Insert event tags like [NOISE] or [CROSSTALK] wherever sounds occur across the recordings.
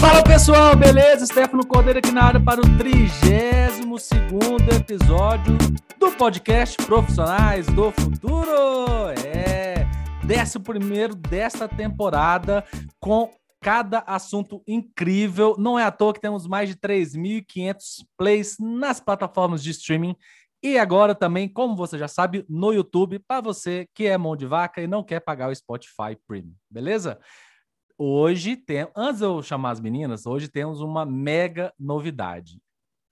Fala pessoal, beleza? Stefano Cordeiro aqui na área para o 32 episódio do podcast Profissionais do Futuro. É, 11 desta temporada com cada assunto incrível. Não é à toa que temos mais de 3.500 plays nas plataformas de streaming e agora também, como você já sabe, no YouTube, para você que é mão de vaca e não quer pagar o Spotify Premium, beleza? Hoje tem, antes de eu chamar as meninas, hoje temos uma mega novidade.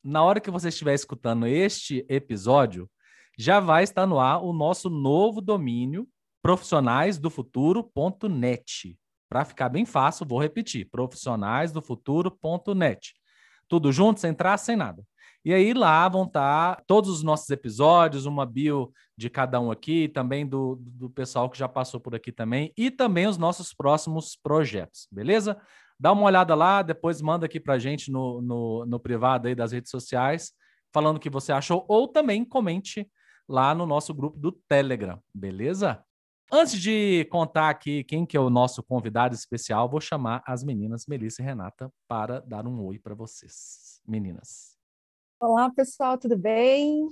Na hora que você estiver escutando este episódio, já vai estar no ar o nosso novo domínio profissionaisdofuturo.net. Para ficar bem fácil, vou repetir: profissionaisdofuturo.net. Tudo junto, sem traço, sem nada. E aí lá vão estar tá todos os nossos episódios, uma bio de cada um aqui, também do, do pessoal que já passou por aqui também, e também os nossos próximos projetos, beleza? Dá uma olhada lá, depois manda aqui pra gente no, no, no privado aí das redes sociais, falando o que você achou, ou também comente lá no nosso grupo do Telegram, beleza? Antes de contar aqui quem que é o nosso convidado especial, vou chamar as meninas Melissa e Renata para dar um oi para vocês. Meninas. Olá, pessoal, tudo bem?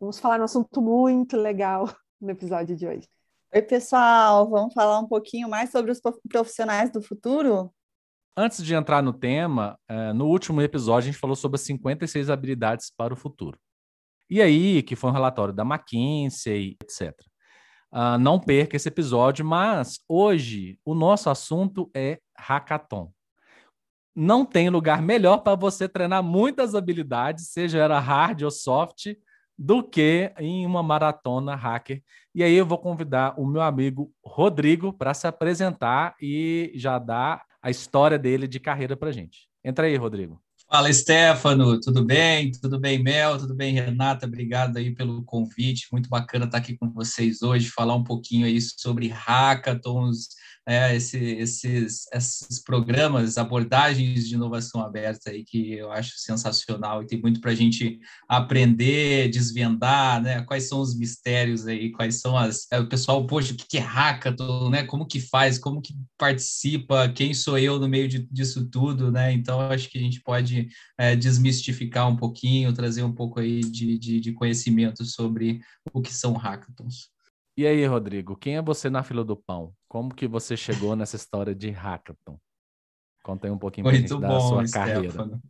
Vamos falar um assunto muito legal no episódio de hoje. Oi, pessoal, vamos falar um pouquinho mais sobre os profissionais do futuro? Antes de entrar no tema, é, no último episódio a gente falou sobre as 56 habilidades para o futuro. E aí, que foi um relatório da McKinsey, etc. Uh, não perca esse episódio, mas hoje o nosso assunto é hackathon não tem lugar melhor para você treinar muitas habilidades, seja ela hard ou soft, do que em uma maratona hacker. E aí eu vou convidar o meu amigo Rodrigo para se apresentar e já dar a história dele de carreira para gente. Entra aí, Rodrigo. Fala, Stefano, tudo bem? Tudo bem, Mel? Tudo bem, Renata? Obrigado aí pelo convite. Muito bacana estar aqui com vocês hoje, falar um pouquinho aí sobre hackathons, é, esse, esses, esses programas, abordagens de inovação aberta aí que eu acho sensacional e tem muito para a gente aprender, desvendar, né? Quais são os mistérios aí, quais são as... É, o pessoal, poxa, o que é hackathon, né? Como que faz, como que participa, quem sou eu no meio de, disso tudo, né? Então, acho que a gente pode é, desmistificar um pouquinho, trazer um pouco aí de, de, de conhecimento sobre o que são hackathons. E aí, Rodrigo, quem é você na fila do pão? Como que você chegou nessa história de hackathon? Conta aí um pouquinho para gente da sua Stefano. carreira.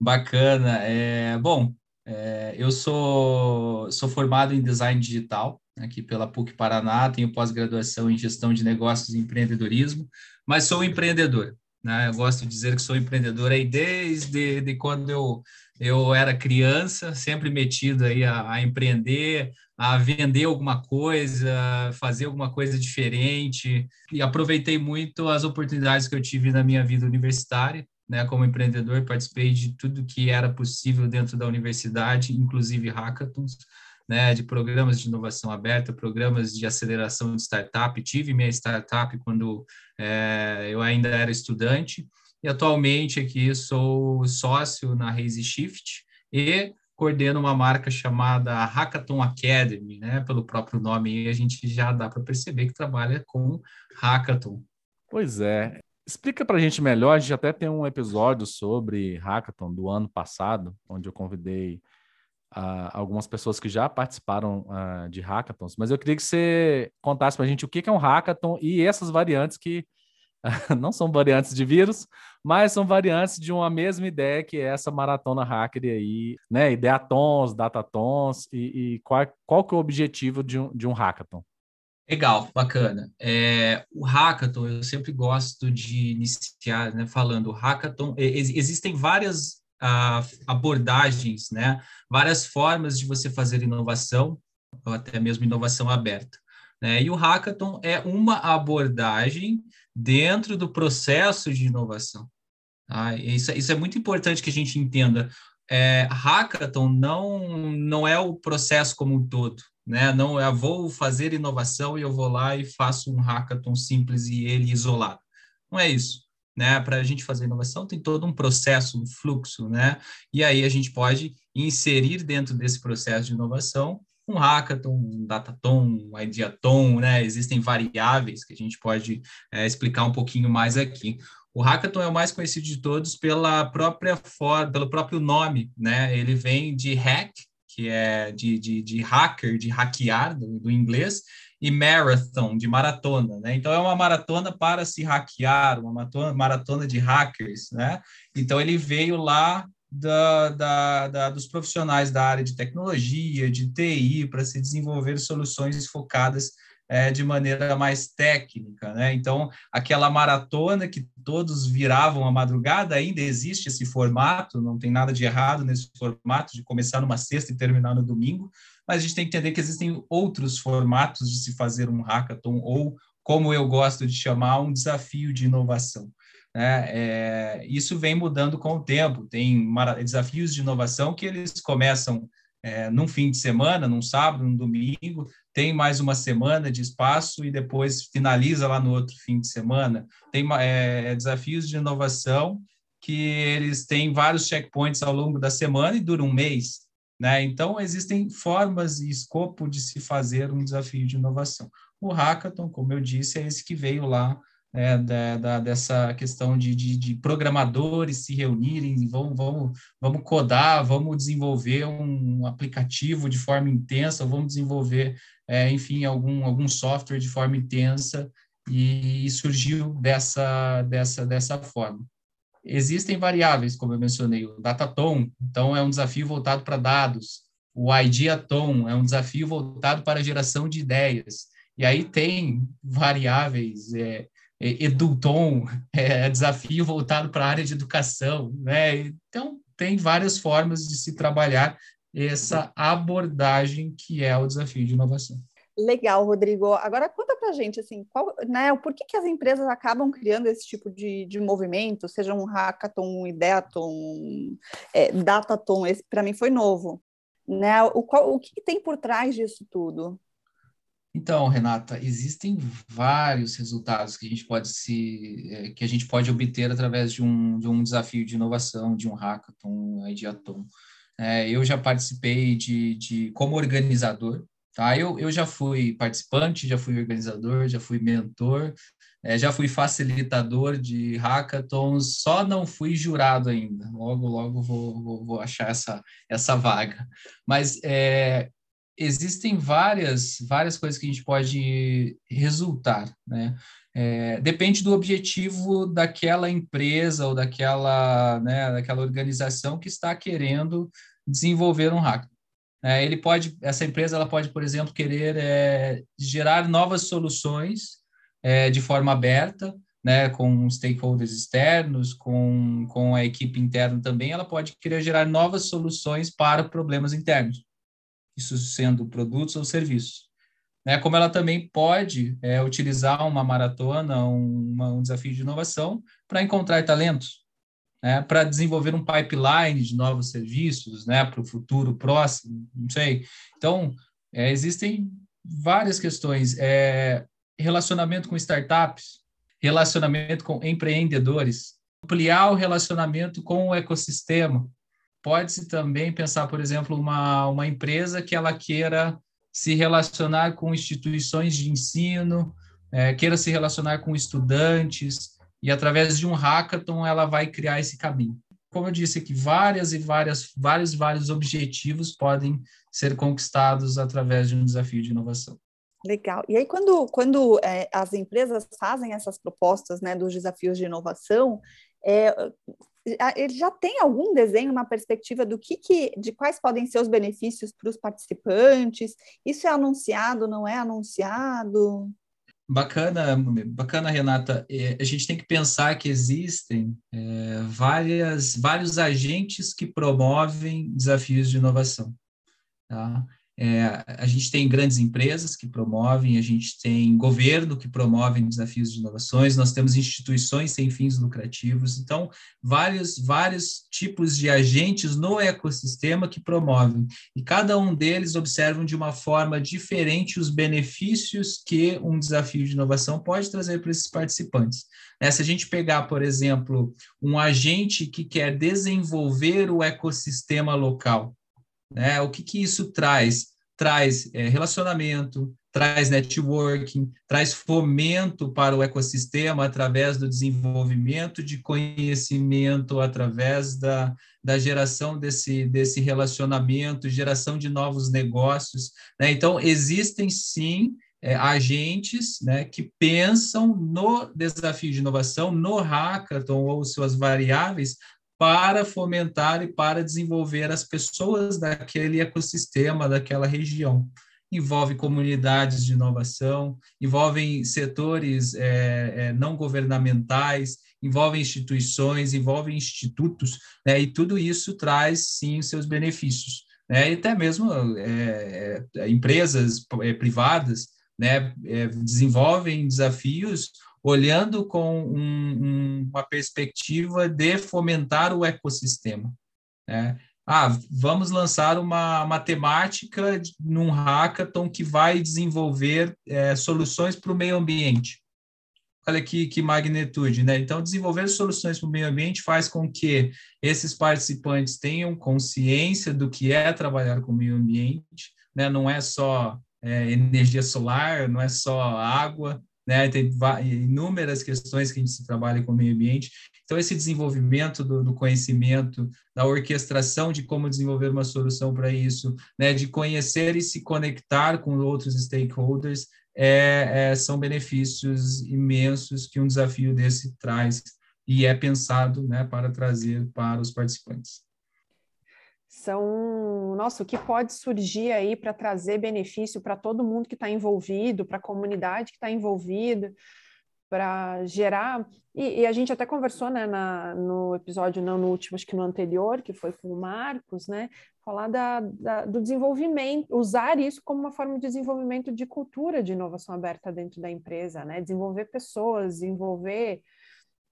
Bacana. É, bom, é, eu sou, sou formado em design digital aqui pela PUC Paraná, tenho pós-graduação em gestão de negócios e empreendedorismo, mas sou um empreendedor. Né? Eu gosto de dizer que sou empreendedor aí desde de quando eu, eu era criança, sempre metido aí a, a empreender, a vender alguma coisa, fazer alguma coisa diferente. E aproveitei muito as oportunidades que eu tive na minha vida universitária. Né, como empreendedor, participei de tudo que era possível dentro da universidade, inclusive hackathons, né, de programas de inovação aberta, programas de aceleração de startup. Tive minha startup quando é, eu ainda era estudante, e atualmente aqui sou sócio na Raise Shift e coordena uma marca chamada Hackathon Academy, né? Pelo próprio nome, e a gente já dá para perceber que trabalha com hackathon. Pois é. Explica para a gente melhor. A gente até tem um episódio sobre hackathon do ano passado, onde eu convidei uh, algumas pessoas que já participaram uh, de hackathons. Mas eu queria que você contasse para a gente o que é um hackathon e essas variantes que [LAUGHS] não são variantes de vírus, mas são variantes de uma mesma ideia que é essa maratona hacker aí, né? Ideatons, datatons e, e qual, qual que é o objetivo de um, de um hackathon? Legal, bacana. É, o hackathon, eu sempre gosto de iniciar né, falando, hackathon, existem várias abordagens, né, várias formas de você fazer inovação, ou até mesmo inovação aberta. Né? E o hackathon é uma abordagem dentro do processo de inovação. Tá? Isso, isso é muito importante que a gente entenda. É, hackathon não, não é o processo como um todo. Né? Não é vou fazer inovação e eu vou lá e faço um hackathon simples e ele isolado. Não é isso. Né? Para a gente fazer inovação tem todo um processo, um fluxo, né? E aí a gente pode inserir dentro desse processo de inovação um hackathon, um datathon, um ideathon, né? Existem variáveis que a gente pode é, explicar um pouquinho mais aqui. O hackathon é o mais conhecido de todos pela própria forma, pelo próprio nome, né? Ele vem de hack, que é de, de, de hacker, de hackear, do, do inglês, e marathon, de maratona, né? Então é uma maratona para se hackear, uma maratona, maratona de hackers, né? Então ele veio lá da, da, da, dos profissionais da área de tecnologia, de TI, para se desenvolver soluções focadas é, de maneira mais técnica, né? Então, aquela maratona que todos viravam a madrugada, ainda existe esse formato, não tem nada de errado nesse formato de começar numa sexta e terminar no domingo, mas a gente tem que entender que existem outros formatos de se fazer um hackathon, ou, como eu gosto de chamar, um desafio de inovação. Né? É, isso vem mudando com o tempo. Tem desafios de inovação que eles começam é, num fim de semana, num sábado, num domingo, tem mais uma semana de espaço e depois finaliza lá no outro fim de semana. Tem é, desafios de inovação que eles têm vários checkpoints ao longo da semana e duram um mês. Né? Então, existem formas e escopo de se fazer um desafio de inovação. O hackathon, como eu disse, é esse que veio lá é, da, da, dessa questão de, de, de, programadores se reunirem, vamos, vamos, vamos codar, vamos desenvolver um aplicativo de forma intensa, vamos desenvolver, é, enfim, algum, algum software de forma intensa, e, surgiu dessa, dessa, dessa forma. Existem variáveis, como eu mencionei, o Dataton, então é um desafio voltado para dados, o Ideaton é um desafio voltado para a geração de ideias, e aí tem variáveis, é, Edulton, é, desafio voltado para a área de educação, né? Então, tem várias formas de se trabalhar essa abordagem que é o desafio de inovação. Legal, Rodrigo. Agora conta para gente assim, qual, né, por que, que as empresas acabam criando esse tipo de, de movimento, seja um hackathon, um ideathon, um é, datathon, esse para mim foi novo. Né? O, qual, o que tem por trás disso tudo? Então, Renata, existem vários resultados que a gente pode se eh, que a gente pode obter através de um, de um desafio de inovação, de um hackathon, um ideathon. É, eu já participei de, de como organizador, tá? Eu, eu já fui participante, já fui organizador, já fui mentor, é, já fui facilitador de hackathons, só não fui jurado ainda. Logo, logo vou, vou, vou achar essa, essa vaga. Mas é, existem várias, várias coisas que a gente pode resultar, né? É, depende do objetivo daquela empresa ou daquela, né, daquela organização que está querendo desenvolver um hack. É, ele pode, essa empresa, ela pode, por exemplo, querer é, gerar novas soluções é, de forma aberta, né, com stakeholders externos, com, com a equipe interna também, ela pode querer gerar novas soluções para problemas internos isso sendo produtos ou serviços. Né? Como ela também pode é, utilizar uma maratona, uma, um desafio de inovação para encontrar talentos, né? para desenvolver um pipeline de novos serviços né? para o futuro próximo, não sei. Então, é, existem várias questões. É, relacionamento com startups, relacionamento com empreendedores, ampliar o relacionamento com o ecossistema, Pode-se também pensar, por exemplo, uma, uma empresa que ela queira se relacionar com instituições de ensino, é, queira se relacionar com estudantes, e através de um hackathon ela vai criar esse caminho. Como eu disse aqui, várias e várias, vários, vários objetivos podem ser conquistados através de um desafio de inovação. Legal. E aí, quando, quando é, as empresas fazem essas propostas né, dos desafios de inovação, é, ele já tem algum desenho, uma perspectiva do que, que de quais podem ser os benefícios para os participantes? Isso é anunciado, não é anunciado? Bacana, bacana, Renata. É, a gente tem que pensar que existem é, várias, vários agentes que promovem desafios de inovação. Tá? É, a gente tem grandes empresas que promovem, a gente tem governo que promove desafios de inovações, nós temos instituições sem fins lucrativos, então, vários, vários tipos de agentes no ecossistema que promovem, e cada um deles observam de uma forma diferente os benefícios que um desafio de inovação pode trazer para esses participantes. É, se a gente pegar, por exemplo, um agente que quer desenvolver o ecossistema local, né? O que, que isso traz? traz é, relacionamento, traz networking, traz fomento para o ecossistema através do desenvolvimento de conhecimento, através da, da geração desse, desse relacionamento, geração de novos negócios. Né? Então, existem sim é, agentes né, que pensam no desafio de inovação, no hackathon ou suas variáveis, para fomentar e para desenvolver as pessoas daquele ecossistema, daquela região. Envolve comunidades de inovação, envolvem setores é, é, não governamentais, envolve instituições, envolve institutos, né, e tudo isso traz, sim, seus benefícios. Né, e até mesmo é, é empresas é, privadas né, é, desenvolvem desafios olhando com um, um, uma perspectiva de fomentar o ecossistema. Né? Ah, vamos lançar uma matemática num hackathon que vai desenvolver é, soluções para o meio ambiente. Olha que, que magnitude, né? Então, desenvolver soluções para o meio ambiente faz com que esses participantes tenham consciência do que é trabalhar com o meio ambiente, né? Não é só é, energia solar, não é só água, né? Tem inúmeras questões que a gente trabalha com o meio ambiente. Então, esse desenvolvimento do, do, conhecimento, da orquestração de como desenvolver uma solução para isso, né? de conhecer e se conectar com outros stakeholders, é, é, são benefícios imensos que um desafio desse traz e é pensado né, para trazer para os participantes são, nossa, o que pode surgir aí para trazer benefício para todo mundo que está envolvido, para a comunidade que está envolvida, para gerar. E, e, a gente até conversou né, na, no episódio, não no último, acho que no anterior, que foi com o Marcos, né? Falar da, da, do desenvolvimento, usar isso como uma forma de desenvolvimento de cultura de inovação aberta dentro da empresa, né? Desenvolver pessoas, desenvolver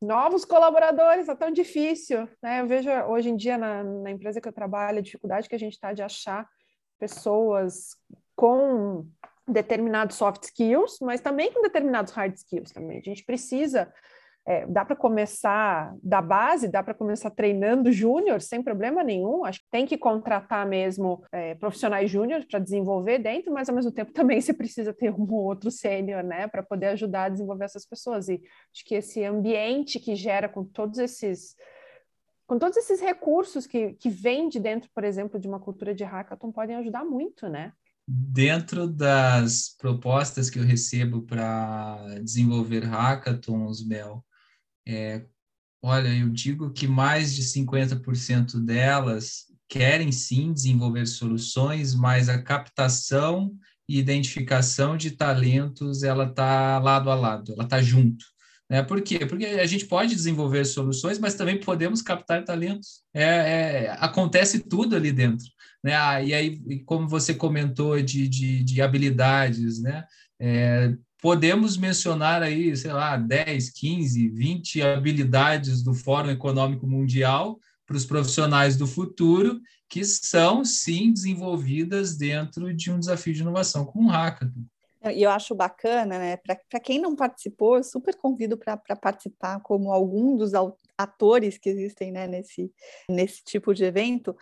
novos colaboradores, é tão difícil, né? Eu vejo hoje em dia na, na empresa que eu trabalho a dificuldade que a gente está de achar pessoas com determinados soft skills, mas também com determinados hard skills também. A gente precisa é, dá para começar da base, dá para começar treinando júnior sem problema nenhum. Acho que tem que contratar mesmo é, profissionais júnior para desenvolver dentro, mas ao mesmo tempo [LAUGHS] também você precisa ter um outro sênior, né, para poder ajudar a desenvolver essas pessoas. E acho que esse ambiente que gera com todos esses com todos esses recursos que, que vêm de dentro, por exemplo, de uma cultura de hackathon, podem ajudar muito, né? Dentro das propostas que eu recebo para desenvolver hackathons, Mel, é, olha, eu digo que mais de 50% delas querem sim desenvolver soluções, mas a captação e identificação de talentos ela está lado a lado, ela está junto. Né? Por quê? Porque a gente pode desenvolver soluções, mas também podemos captar talentos. É, é, acontece tudo ali dentro. Né? Ah, e aí, como você comentou de, de, de habilidades, né? É, podemos mencionar aí, sei lá, 10, 15, 20 habilidades do Fórum Econômico Mundial para os profissionais do futuro que são, sim, desenvolvidas dentro de um desafio de inovação, como um hackathon. E eu acho bacana, né? Para quem não participou, eu super convido para participar como algum dos atores que existem né, nesse, nesse tipo de evento,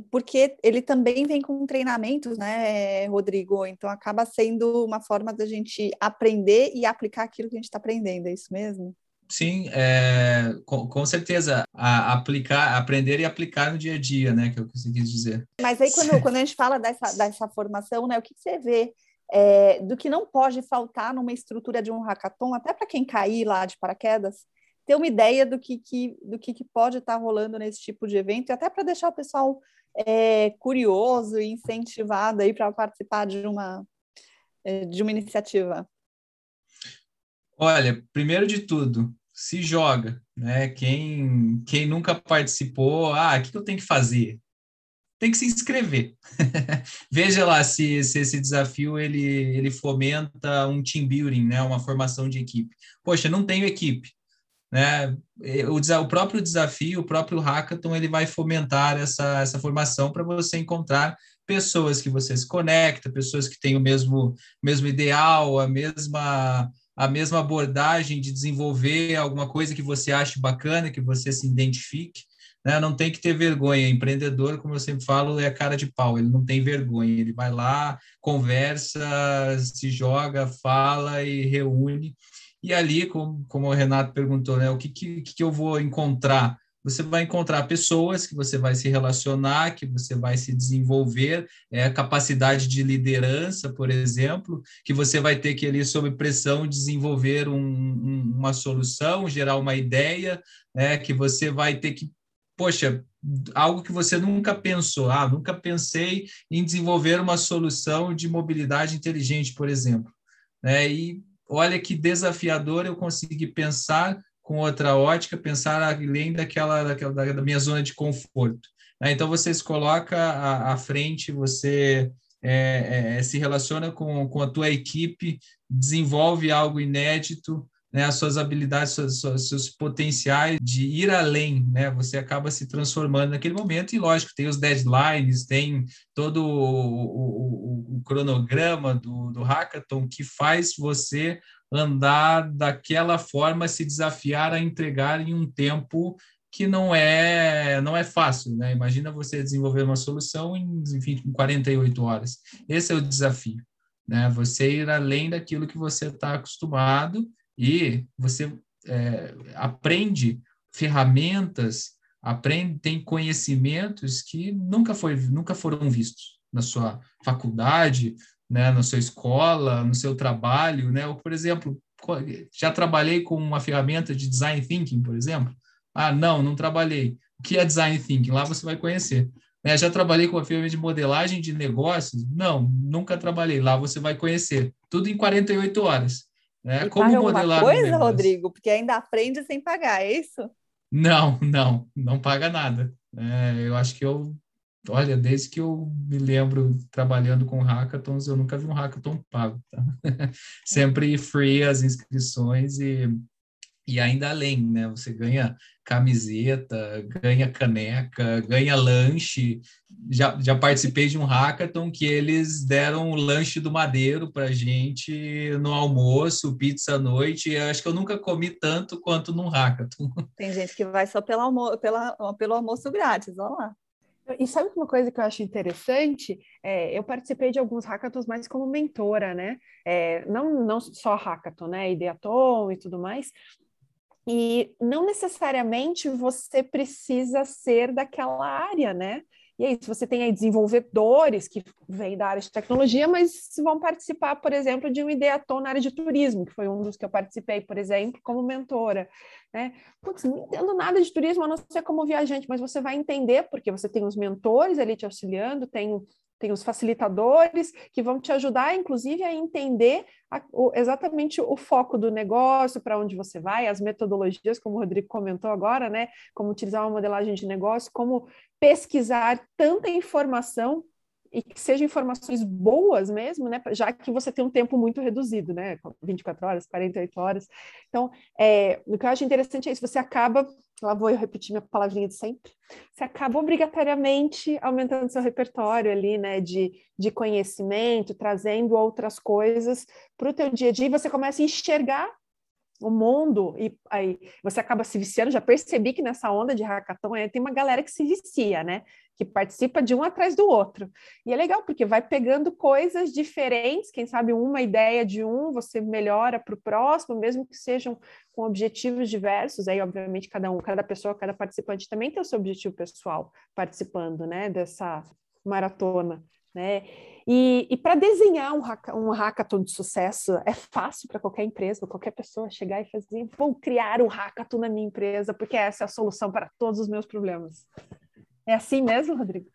porque ele também vem com treinamentos, né, Rodrigo? Então acaba sendo uma forma da gente aprender e aplicar aquilo que a gente está aprendendo, é isso mesmo? Sim, é, com, com, certeza. A, aplicar, aprender e aplicar no dia a dia, né? Que é o que você quis dizer. Mas aí, quando, [LAUGHS] quando a gente fala dessa, dessa formação, né? O que você vê é, do que não pode faltar numa estrutura de um hackathon, até para quem cair lá de paraquedas, ter uma ideia do que, que, do que, que pode estar tá rolando nesse tipo de evento, e até para deixar o pessoal é, curioso e incentivado aí para participar de uma, é, de uma iniciativa? Olha, primeiro de tudo, se joga, né? Quem, quem nunca participou, ah, o que eu tenho que fazer? Tem que se inscrever. [LAUGHS] Veja lá se, se, esse desafio ele, ele fomenta um team building, né? Uma formação de equipe. Poxa, não tenho equipe. Né? O, o próprio desafio, o próprio hackathon, ele vai fomentar essa, essa formação para você encontrar pessoas que você se conecta, pessoas que têm o mesmo, mesmo ideal, a mesma, a mesma abordagem de desenvolver alguma coisa que você ache bacana, que você se identifique. né? Não tem que ter vergonha. Empreendedor, como eu sempre falo, é cara de pau. Ele não tem vergonha. Ele vai lá, conversa, se joga, fala e reúne. E ali, como, como o Renato perguntou, né? O que, que, que eu vou encontrar? você vai encontrar pessoas que você vai se relacionar, que você vai se desenvolver, é, a capacidade de liderança, por exemplo, que você vai ter que ali, sob pressão, desenvolver um, um, uma solução, gerar uma ideia, né, que você vai ter que, poxa, algo que você nunca pensou, ah, nunca pensei em desenvolver uma solução de mobilidade inteligente, por exemplo. Né, e olha que desafiador eu conseguir pensar com outra ótica, pensar além daquela, daquela da minha zona de conforto. Né? Então, você se coloca à, à frente, você é, é, se relaciona com, com a tua equipe, desenvolve algo inédito, né, as suas habilidades, seus, seus potenciais de ir além, né, você acaba se transformando naquele momento, e lógico, tem os deadlines, tem todo o, o, o cronograma do, do hackathon que faz você andar daquela forma, se desafiar a entregar em um tempo que não é não é fácil, né? Imagina você desenvolver uma solução em, enfim, em 48 horas. Esse é o desafio, né? Você ir além daquilo que você está acostumado e você é, aprende ferramentas, aprende, tem conhecimentos que nunca foi nunca foram vistos na sua faculdade, né, na sua escola, no seu trabalho, né? Ou, por exemplo, já trabalhei com uma ferramenta de design thinking, por exemplo? Ah, não, não trabalhei. O que é design thinking? Lá você vai conhecer. Né? Já trabalhei com uma ferramenta de modelagem de negócios? Não, nunca trabalhei. Lá você vai conhecer. Tudo em 48 horas. Né? E Como modelar coisa, Rodrigo? Porque ainda aprende sem pagar, é isso? Não, não, não paga nada. É, eu acho que eu Olha, desde que eu me lembro trabalhando com hackathons, eu nunca vi um hackathon pago. Tá? [LAUGHS] Sempre free as inscrições e, e ainda além, né? Você ganha camiseta, ganha caneca, ganha lanche. Já, já participei de um hackathon que eles deram o lanche do Madeiro para gente no almoço, pizza à noite. Eu acho que eu nunca comi tanto quanto num hackathon. [LAUGHS] Tem gente que vai só pelo, almo pela, pelo almoço grátis, olha lá. E sabe uma coisa que eu acho interessante? É, eu participei de alguns hackathons mais como mentora, né? É, não, não só hackathon, né? Ideaton e tudo mais. E não necessariamente você precisa ser daquela área, né? E aí, se você tem aí desenvolvedores que vêm da área de tecnologia, mas vão participar, por exemplo, de um ideaton na área de turismo, que foi um dos que eu participei, por exemplo, como mentora. Né? Putz, não entendo nada de turismo, a não ser como viajante, mas você vai entender, porque você tem os mentores ali te auxiliando, tem tem os facilitadores que vão te ajudar, inclusive, a entender a, o, exatamente o foco do negócio, para onde você vai, as metodologias, como o Rodrigo comentou agora, né? Como utilizar uma modelagem de negócio, como pesquisar tanta informação e que sejam informações boas mesmo, né? Já que você tem um tempo muito reduzido, né? 24 horas, 48 horas. Então, é, o que eu acho interessante é isso, você acaba, lá vou eu repetir minha palavrinha de sempre, você acaba obrigatoriamente aumentando seu repertório ali, né? De, de conhecimento, trazendo outras coisas para o teu dia a dia, e você começa a enxergar o mundo, e aí você acaba se viciando, já percebi que nessa onda de hackathon é, tem uma galera que se vicia, né? Que participa de um atrás do outro. E é legal, porque vai pegando coisas diferentes, quem sabe uma ideia de um, você melhora para o próximo, mesmo que sejam com objetivos diversos, aí obviamente cada um, cada pessoa, cada participante também tem o seu objetivo pessoal participando, né, dessa maratona né? E, e para desenhar um, um hackathon de sucesso é fácil para qualquer empresa, qualquer pessoa chegar e fazer, vou criar um hackathon na minha empresa, porque essa é a solução para todos os meus problemas. É assim mesmo, Rodrigo?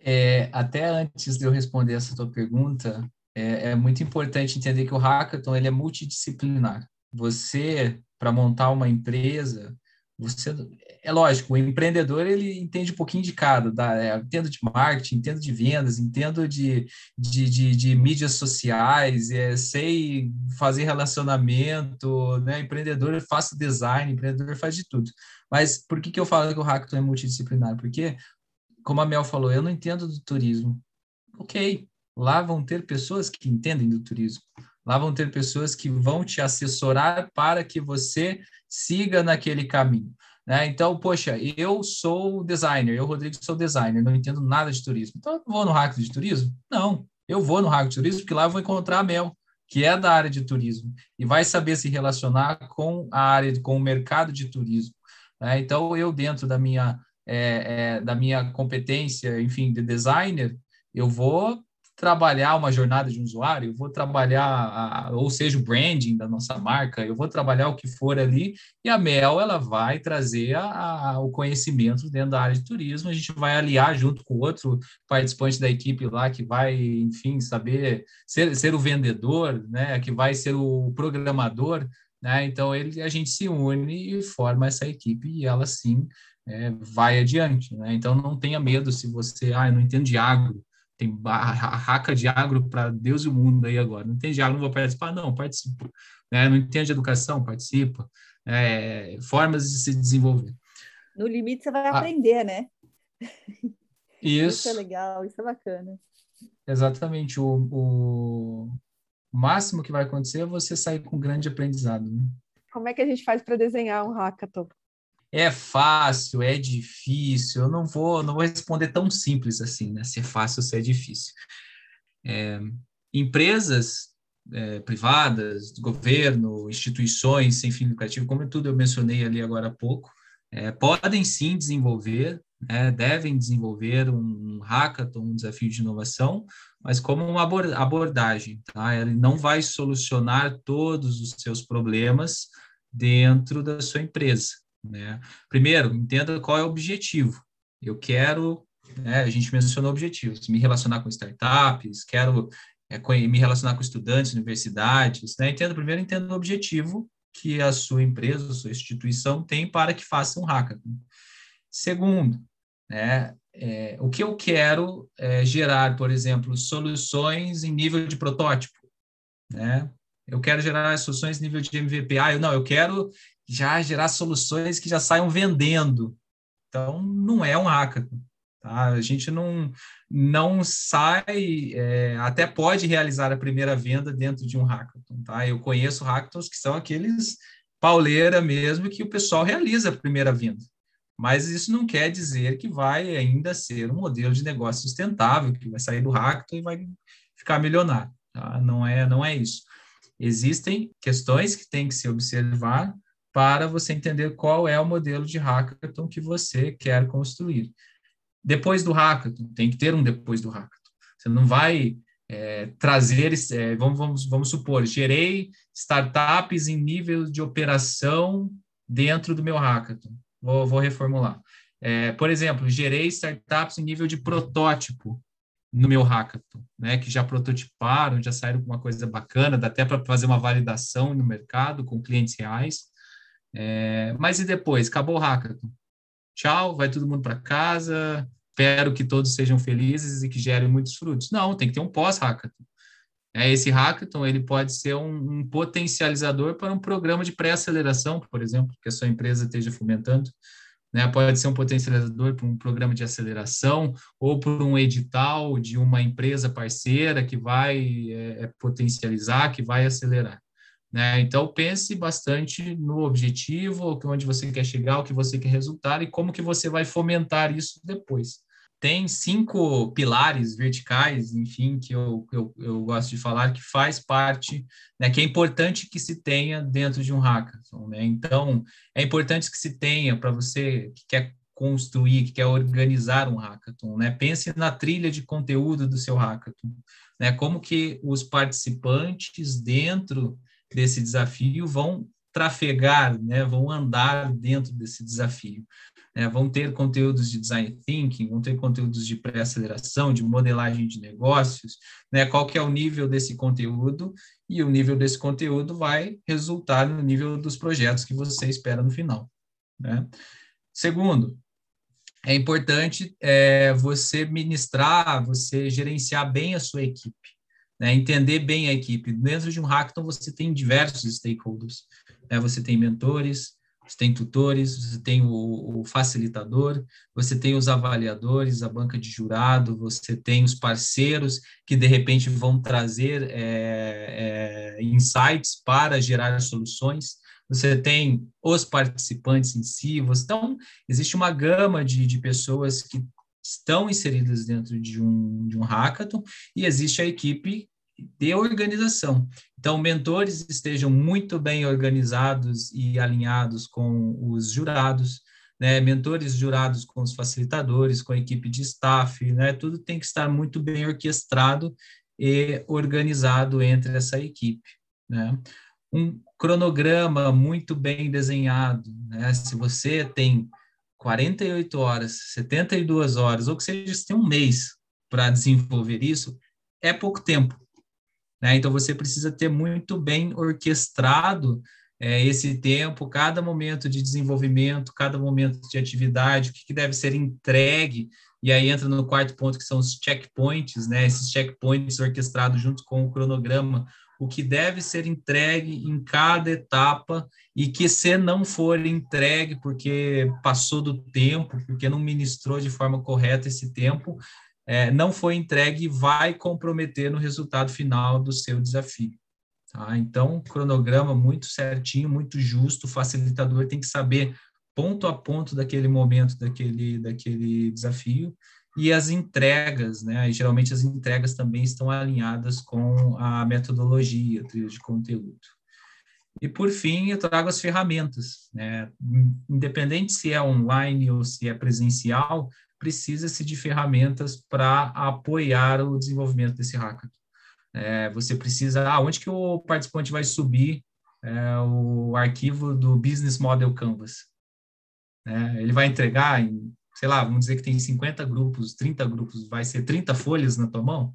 É, até antes de eu responder essa tua pergunta, é, é muito importante entender que o hackathon ele é multidisciplinar. Você, para montar uma empresa, você é lógico, o empreendedor ele entende um pouquinho de cada, tá? É, entendo de marketing, entendo de vendas, entendo de, de, de, de mídias sociais, é, sei fazer relacionamento, né? Empreendedor faz design, empreendedor faz de tudo. Mas por que, que eu falo que o Hackathon é multidisciplinar? Porque, como a Mel falou, eu não entendo do turismo. Ok, lá vão ter pessoas que entendem do turismo. Lá vão ter pessoas que vão te assessorar para que você siga naquele caminho. Né? Então, poxa, eu sou designer, eu, Rodrigo, sou designer, não entendo nada de turismo. Então, vou no Hack de Turismo? Não, eu vou no Hack de Turismo porque lá eu vou encontrar a Mel, que é da área de turismo, e vai saber se relacionar com a área, com o mercado de turismo. Né? Então, eu, dentro da minha, é, é, da minha competência, enfim, de designer, eu vou trabalhar uma jornada de um usuário, eu vou trabalhar, a, ou seja, o branding da nossa marca, eu vou trabalhar o que for ali, e a Mel, ela vai trazer a, a, o conhecimento dentro da área de turismo, a gente vai aliar junto com outro participante da equipe lá, que vai, enfim, saber ser, ser o vendedor, né, que vai ser o programador, né, então ele, a gente se une e forma essa equipe, e ela sim é, vai adiante, né, então não tenha medo se você, ah, eu não entendo de agro, tem raca de agro para Deus e o mundo aí agora. Não entende de agro, não vou participar? Não, participo. Né? Não entende de educação? Participa. É, formas de se desenvolver. No limite, você vai ah, aprender, né? Isso. isso é legal, isso é bacana. Exatamente. O, o, máximo que vai acontecer é você sair com grande aprendizado. Né? Como é que a gente faz para desenhar um hackathon? É fácil, é difícil. Eu não vou, não vou responder tão simples assim, né? Se é fácil, se é difícil. É, empresas é, privadas, governo, instituições sem fim lucrativo, como tudo eu mencionei ali agora há pouco, é, podem sim desenvolver, né, devem desenvolver um hackathon, um desafio de inovação, mas como uma abordagem, tá? Ele não vai solucionar todos os seus problemas dentro da sua empresa. Né? Primeiro, entenda qual é o objetivo. Eu quero, né, a gente mencionou objetivos, me relacionar com startups, quero é, me relacionar com estudantes, universidades. Né? Entenda, primeiro, entenda o objetivo que a sua empresa, a sua instituição tem para que faça um hackathon. Segundo, né, é, o que eu quero é gerar, por exemplo, soluções em nível de protótipo. Né? Eu quero gerar soluções em nível de MVP. Ah, eu, não, eu quero já gerar soluções que já saiam vendendo. Então, não é um hackathon. Tá? A gente não, não sai, é, até pode realizar a primeira venda dentro de um hackathon. Tá? Eu conheço hackathons que são aqueles pauleira mesmo, que o pessoal realiza a primeira venda. Mas isso não quer dizer que vai ainda ser um modelo de negócio sustentável, que vai sair do hackathon e vai ficar milionário. Tá? Não, é, não é isso. Existem questões que tem que se observar para você entender qual é o modelo de hackathon que você quer construir. Depois do hackathon, tem que ter um depois do hackathon. Você não vai é, trazer, é, vamos, vamos, vamos supor, gerei startups em nível de operação dentro do meu hackathon. Vou, vou reformular. É, por exemplo, gerei startups em nível de protótipo no meu hackathon, né, que já prototiparam, já saíram com uma coisa bacana, dá até para fazer uma validação no mercado com clientes reais. É, mas e depois? Acabou o hackathon. Tchau, vai todo mundo para casa. Espero que todos sejam felizes e que gerem muitos frutos. Não, tem que ter um pós-hackathon. É, esse hackathon ele pode ser um, um potencializador para um programa de pré-aceleração, por exemplo, que a sua empresa esteja fomentando. Né? Pode ser um potencializador para um programa de aceleração ou por um edital de uma empresa parceira que vai é, potencializar, que vai acelerar. Né? Então pense bastante no objetivo, onde você quer chegar, o que você quer resultar e como que você vai fomentar isso depois. Tem cinco pilares verticais, enfim, que eu, eu, eu gosto de falar, que faz parte, né, que é importante que se tenha dentro de um hackathon. Né? Então, é importante que se tenha para você que quer construir, que quer organizar um hackathon, né? Pense na trilha de conteúdo do seu hackathon, né? Como que os participantes dentro desse desafio vão trafegar, né, vão andar dentro desse desafio. Né, vão ter conteúdos de design thinking, vão ter conteúdos de pré-aceleração, de modelagem de negócios, né, qual que é o nível desse conteúdo, e o nível desse conteúdo vai resultar no nível dos projetos que você espera no final. Né? Segundo, é importante é, você ministrar, você gerenciar bem a sua equipe né, entender bem a equipe. Dentro de um hackathon, você tem diversos stakeholders. Né, você tem mentores, você tem tutores, você tem o, o, facilitador, você tem os avaliadores, a banca de jurado, você tem os parceiros que, de repente, vão trazer é, é, insights para gerar soluções. você tem os participantes em si, você, então existe uma gama de, de pessoas que estão inseridas dentro de um, de um hackathon e existe a equipe de organização. Então, mentores estejam muito bem organizados e alinhados com os jurados, né? mentores jurados com os facilitadores, com a equipe de staff, né? tudo tem que estar muito bem orquestrado e organizado entre essa equipe. Né? Um cronograma muito bem desenhado, né? se você tem 48 horas, 72 horas, ou que seja, você tem um mês para desenvolver isso, é pouco tempo. Né? Então, você precisa ter muito bem orquestrado é, esse tempo, cada momento de desenvolvimento, cada momento de atividade, o que, que, deve ser entregue, e aí entra no quarto ponto, que são os checkpoints, né? esses checkpoints orquestrados junto com o cronograma, o que deve ser entregue em cada etapa e que se não for entregue porque passou do tempo, porque não ministrou de forma correta esse tempo, é, não foi entregue vai comprometer no resultado final do seu desafio. Tá? Então, cronograma muito certinho, muito justo, o facilitador tem que saber ponto a ponto daquele momento, daquele, daquele desafio, e as entregas, né? E, geralmente as entregas também estão alinhadas com a metodologia, a trilha de conteúdo. E por fim, eu trago as ferramentas, né? Independente se é online ou se é presencial, precisa-se de ferramentas para apoiar o desenvolvimento desse hackathon. É, você precisa, ah, onde que o participante vai subir é, o arquivo do Business Model Canvas? É, ele vai entregar em, sei lá, vamos dizer que tem 50 grupos, 30 grupos, vai ser 30 folhas na tua mão?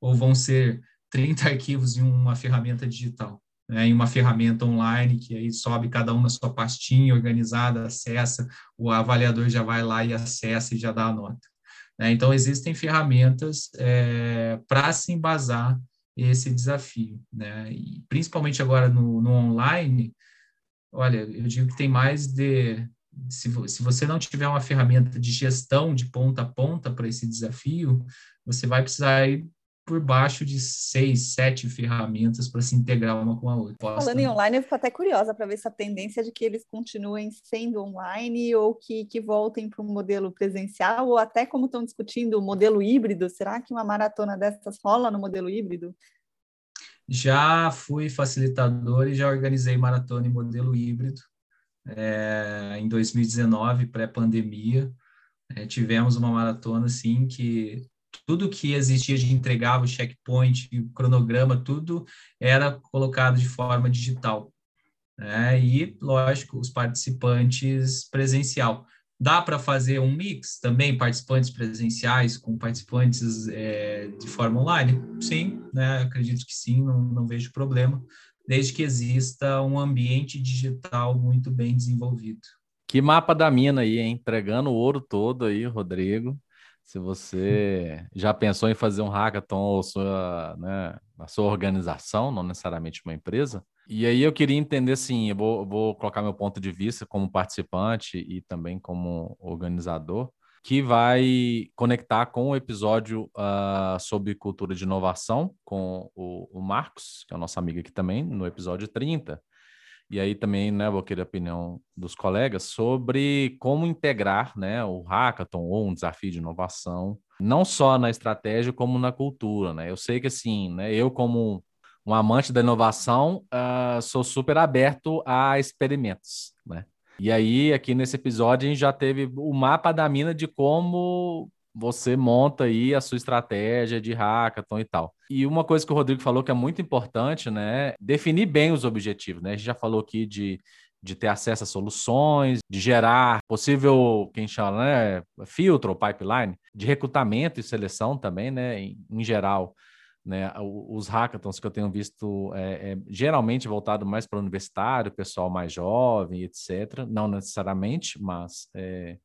Ou vão ser 30 arquivos em uma ferramenta digital? né, em uma ferramenta online, que aí sobe cada um na sua pastinha organizada, acessa, o avaliador já vai lá e acessa e já dá a nota. Né? Então, existem ferramentas é, para se embasar esse desafio, né? E principalmente agora no, no online, olha, eu digo que tem mais de se, se você não tiver uma ferramenta de gestão de ponta a ponta para esse desafio, você vai precisar ir por baixo de seis, sete ferramentas para se integrar uma com a outra. Falando em online, eu fico até curiosa para ver essa tendência de que eles continuem sendo online ou que, que voltem para um modelo presencial, ou até como estão discutindo o modelo híbrido. Será que uma maratona dessas rola no modelo híbrido? Já fui facilitador e já organizei maratona em modelo híbrido. É, em 2019, pré-pandemia, é, tivemos uma maratona assim que tudo que existia de entregar o checkpoint, o cronograma, tudo era colocado de forma digital. Né? E, lógico, os participantes presencial. Dá para fazer um mix também, participantes presenciais com participantes é, de forma online? Sim, né? acredito que sim, não, não vejo problema, desde que exista um ambiente digital muito bem desenvolvido. Que mapa da mina aí, hein? entregando o ouro todo aí, Rodrigo. Se você já pensou em fazer um hackathon ou sua, né, a sua organização, não necessariamente uma empresa. E aí eu queria entender, assim, eu vou, vou colocar meu ponto de vista como participante e também como organizador, que vai conectar com o episódio uh, sobre cultura de inovação com o, o Marcos, que é o nosso amigo aqui também, no episódio 30. E aí também, né, vou querer a opinião dos colegas sobre como integrar, né, o hackathon ou um desafio de inovação, não só na estratégia como na cultura, né? Eu sei que assim, né, eu como um amante da inovação, uh, sou super aberto a experimentos, né? E aí, aqui nesse episódio, a gente já teve o mapa da mina de como você monta aí a sua estratégia de hackathon e tal. E uma coisa que o Rodrigo falou que é muito importante, né? Definir bem os objetivos, né? A gente já falou aqui de, de ter acesso a soluções, de gerar possível, quem chama, né? Filtro ou pipeline, de recrutamento e seleção também, né? Em, em geral. Né, os hackathons que eu tenho visto é, é geralmente voltado mais para o universitário, pessoal mais jovem, etc. Não necessariamente, mas é,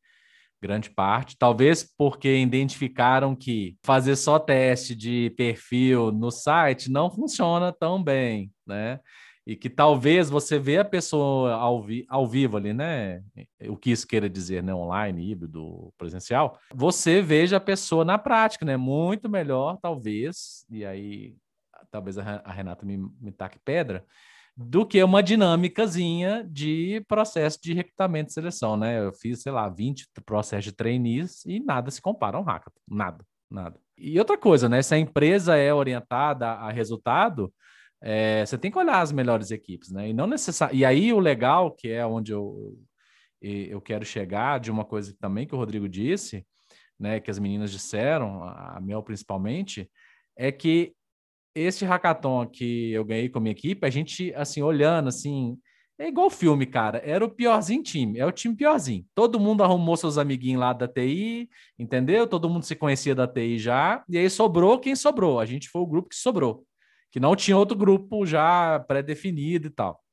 grande parte, talvez porque identificaram que fazer só teste de perfil no site não funciona tão bem, né? E que talvez você vê a pessoa ao, vi ao vivo ali, né? O que isso queira dizer, né? Online, híbrido, presencial. Você veja a pessoa na prática, né? Muito melhor, talvez. E aí, talvez a Renata me, me taque pedra do que uma dinâmicazinha de processo de recrutamento e seleção, né? Eu fiz, sei lá, 20 processos de trainees e nada se compara a um hackathon, nada, nada. E outra coisa, né? Se a empresa é orientada a resultado, é, você tem que olhar as melhores equipes, né? E não necessariamente. E aí o legal, que é onde eu, eu quero chegar, de uma coisa também que o Rodrigo disse, né? Que as meninas disseram, a Mel principalmente, é que este hackathon que eu ganhei com a minha equipe, a gente, assim, olhando, assim, é igual filme, cara. Era o piorzinho time, é o time piorzinho. Todo mundo arrumou seus amiguinhos lá da TI, entendeu? Todo mundo se conhecia da TI já, e aí sobrou quem sobrou. A gente foi o grupo que sobrou, que não tinha outro grupo já pré-definido e tal.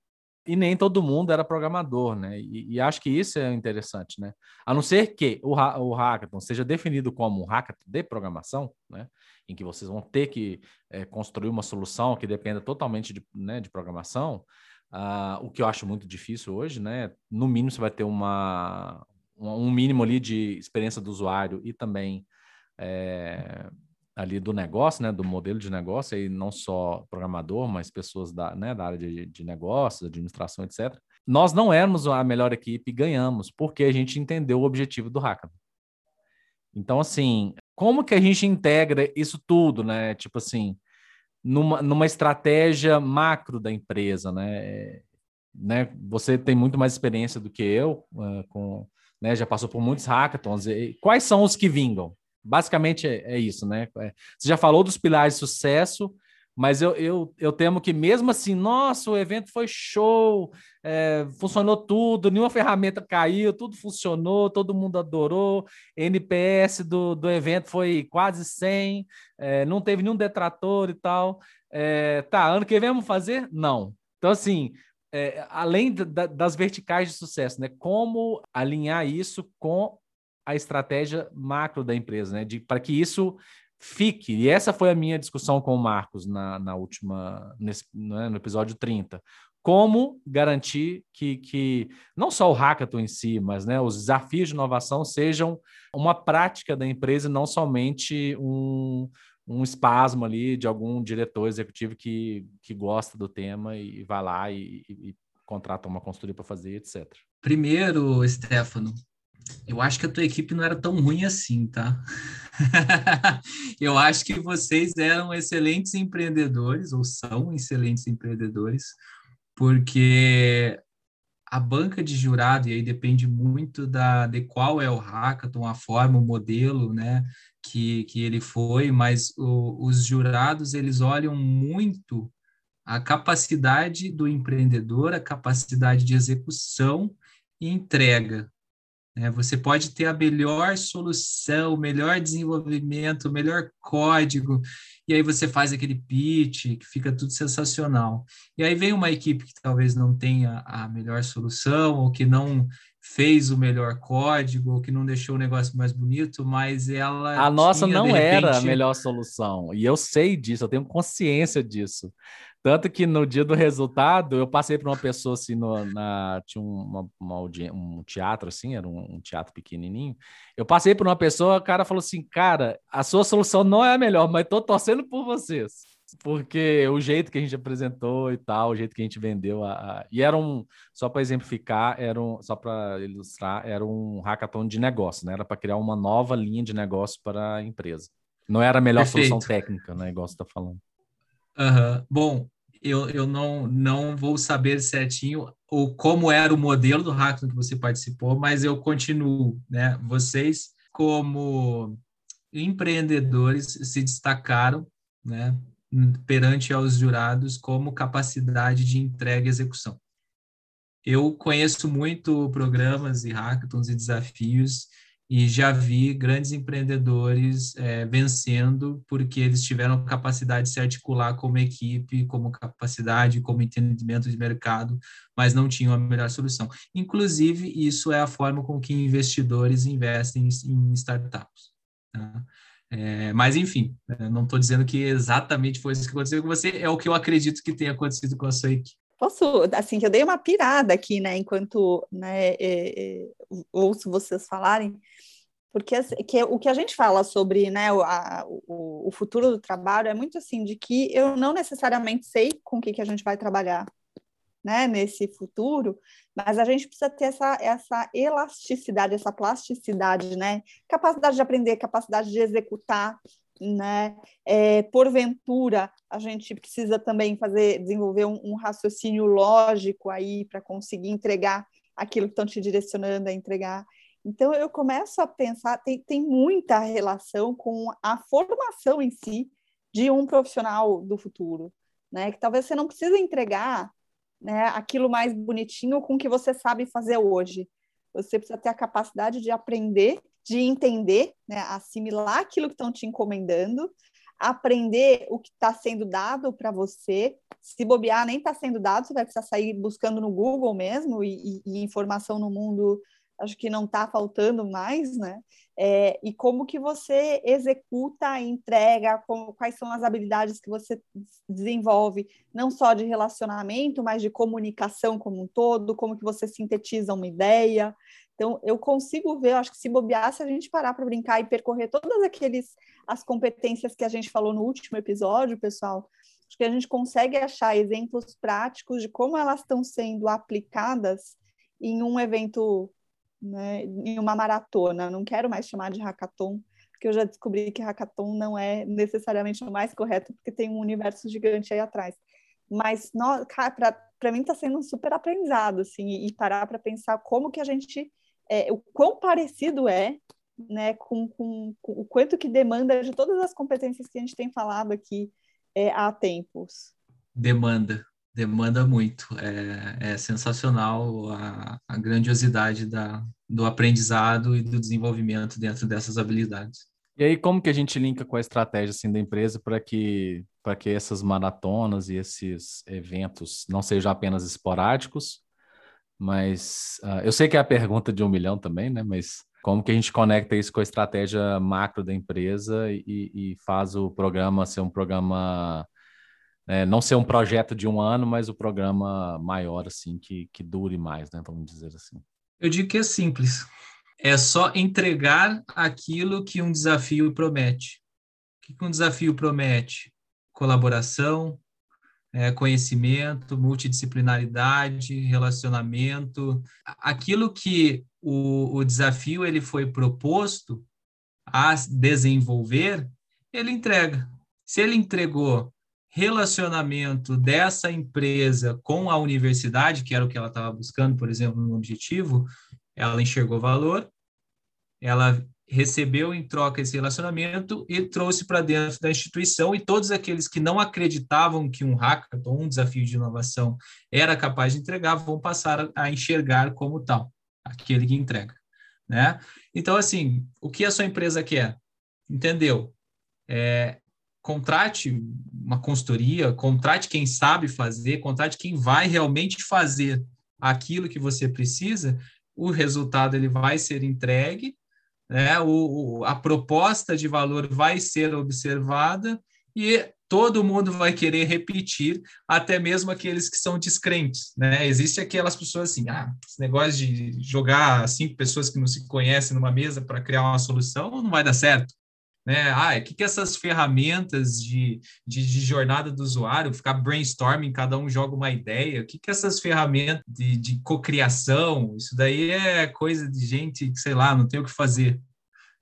E nem todo mundo era programador, né? E, e, acho que isso é interessante, né? A não ser que o, o hackathon seja definido como um hackathon de programação, né? Em que vocês vão ter que é, construir uma solução que dependa totalmente de, né, de programação, uh, o que eu acho muito difícil hoje, né? No mínimo você vai ter uma, um mínimo ali de experiência do usuário e também é, ali do negócio, né, do modelo de negócio, e não só programador, mas pessoas da, né, da área de, de negócios, administração, etc. Nós não éramos a melhor equipe e ganhamos, porque a gente entendeu o objetivo do Hackathon. Então, assim, como que a gente integra isso tudo, né? Tipo assim, numa, numa estratégia macro da empresa, né? né? Você tem muito mais experiência do que eu, uh, com, né? já passou por muitos hackathons. E quais são os que vingam? Basicamente é, é isso, né? É, você já falou dos pilares de sucesso, mas eu, eu, eu temo que mesmo assim, nossa, o evento foi show, é, funcionou tudo, nenhuma ferramenta caiu, tudo funcionou, todo mundo adorou, NPS do, do evento foi quase 100, é, não teve nenhum detrator e tal. É, tá, ano que vem vamos fazer? Não. Então, assim, é, além da, das verticais de sucesso, né? Como alinhar isso com a estratégia macro da empresa, né? Para que isso fique. E essa foi a minha discussão com o Marcos na, na última, nesse, né, no episódio 30. Como garantir que, que não só o hackathon em si, mas né, os desafios de inovação sejam uma prática da empresa não somente um, um espasmo ali de algum diretor executivo que, que gosta do tema e vai lá e, e, e contrata uma consultoria para fazer, etc. Primeiro, Stefano, eu acho que a tua equipe não era tão ruim assim, tá? [LAUGHS] eu acho que vocês eram excelentes empreendedores, ou são excelentes empreendedores, porque a banca de jurado, e aí depende muito da, de qual é o hackathon, a forma, o modelo, né, que, que ele foi, mas o, os jurados, eles olham muito a capacidade do empreendedor, a capacidade de execução e entrega, né? Você pode ter a melhor solução, o melhor desenvolvimento, o melhor código, e aí você faz aquele pitch, que fica tudo sensacional. E aí vem uma equipe que talvez não tenha a melhor solução, ou que não fez o melhor código, ou que não deixou o negócio mais bonito, mas ela. A nossa tinha, não repente... era a melhor solução, e eu sei disso, eu tenho consciência disso. Tanto que no dia do resultado, eu passei por uma pessoa assim, no, na, tinha uma, uma um teatro assim, era um, um, teatro pequenininho. Eu passei por uma pessoa, o cara falou assim: Cara, a sua solução não é a melhor, mas tô torcendo por vocês. Porque o jeito que a gente apresentou e tal, o jeito que a gente vendeu. A, a... E era um, só para exemplificar, era um, só para ilustrar, era um hackathon de negócio, né? Era para criar uma nova linha de negócio para a empresa. Não era a melhor Perfeito. solução técnica, né? Igual você está falando. Uhum. Bom, eu, eu não, não vou saber certinho o como era o modelo do hackathon que você participou, mas eu continuo, né? Vocês, como empreendedores, se destacaram, né? Perante aos jurados como capacidade de entrega e execução. Eu conheço muito programas e hackathons e desafios e já vi grandes empreendedores é, vencendo porque eles tiveram capacidade de se articular como equipe, como capacidade, como entendimento de mercado, mas não tinham a melhor solução. Inclusive, isso é a forma com que investidores investem em startups. Tá? É, mas, enfim, é, não estou dizendo que exatamente foi isso que aconteceu com você, é o que eu acredito que tenha acontecido com a sua equipe. Posso, assim, que eu dei uma pirada aqui, né, enquanto né, é, é, ouço vocês falarem, porque assim, que, o que a gente fala sobre né, a, o, o, futuro do trabalho é muito assim, de que eu não necessariamente sei com o que, que a gente vai trabalhar né, nesse futuro, mas a gente precisa ter essa, essa elasticidade, essa plasticidade, né? Capacidade de aprender, capacidade de executar, né? É, porventura, a gente precisa também fazer, desenvolver um, um raciocínio lógico aí para conseguir entregar aquilo que estão te direcionando a entregar. Então, eu começo a pensar, tem, tem muita relação com a formação em si de um profissional do futuro, né? Que talvez você não precise entregar né, aquilo mais bonitinho com o que você sabe fazer hoje. Você precisa ter a capacidade de aprender, de entender, né, assimilar aquilo que estão te encomendando, aprender o que está sendo dado para você. Se bobear, nem está sendo dado, você vai precisar sair buscando no Google mesmo e, e, informação no mundo acho que não está faltando mais, né? É, e como que você executa, entrega, como, quais são as habilidades que você desenvolve, não só de relacionamento, mas de comunicação como um todo, como que você sintetiza uma ideia. Então, eu consigo ver, eu acho que se bobear, se a gente parar para brincar e percorrer todas aqueles as competências que a gente falou no último episódio, pessoal, acho que a gente consegue achar exemplos práticos de como elas estão sendo aplicadas em um evento né, em uma maratona. Não quero mais chamar de hackathon, porque eu já descobri que hackathon não é necessariamente o mais correto, porque tem um universo gigante aí atrás. Mas para mim está sendo um super aprendizado, assim, e parar para pensar como que a gente, é, o quão parecido é, né, com, com, com, o quanto que demanda de todas as competências que a gente tem falado aqui é, há tempos. Demanda, demanda muito. É, é sensacional a, a grandiosidade da, do aprendizado e do desenvolvimento dentro dessas habilidades. E aí, como que a gente linka com a estratégia assim, da empresa para que, para que essas maratonas e esses eventos não sejam apenas esporádicos, mas uh, eu sei que é a pergunta de um milhão também, né? Mas como que a gente conecta isso com a estratégia macro da empresa e, e faz o programa ser um programa é, não ser um projeto de um ano, mas o programa maior, assim, que, que dure mais, né? Vamos dizer assim. Eu digo que é simples. É só entregar aquilo que um desafio promete. O que um desafio promete? Colaboração, é, conhecimento, multidisciplinaridade, relacionamento. Aquilo que o, o desafio ele foi proposto a desenvolver, ele entrega. Se ele entregou relacionamento dessa empresa com a universidade, que era o que ela estava buscando, por exemplo, no objetivo, ela enxergou valor, ela recebeu em troca esse relacionamento e trouxe para dentro da instituição, e todos aqueles que não acreditavam que um hackathon, um desafio de inovação, era capaz de entregar, vão passar a enxergar como tal, aquele que entrega. Né? Então, assim, o que a sua empresa quer? Entendeu? É, contrate uma consultoria, contrate quem sabe fazer, contrate quem vai realmente fazer aquilo que você precisa, o resultado ele vai ser entregue, né? o, o, a proposta de valor vai ser observada e todo mundo vai querer repetir, até mesmo aqueles que são descrentes, né? Existe aquelas pessoas assim, ah, esse negócio de jogar cinco pessoas que não se conhecem numa mesa para criar uma solução não vai dar certo né? Ah, o que, que essas ferramentas de, de, de, jornada do usuário, ficar brainstorming, cada um joga uma ideia, o que, que essas ferramentas de, de cocriação, isso daí é coisa de gente que, sei lá, não tem o que fazer.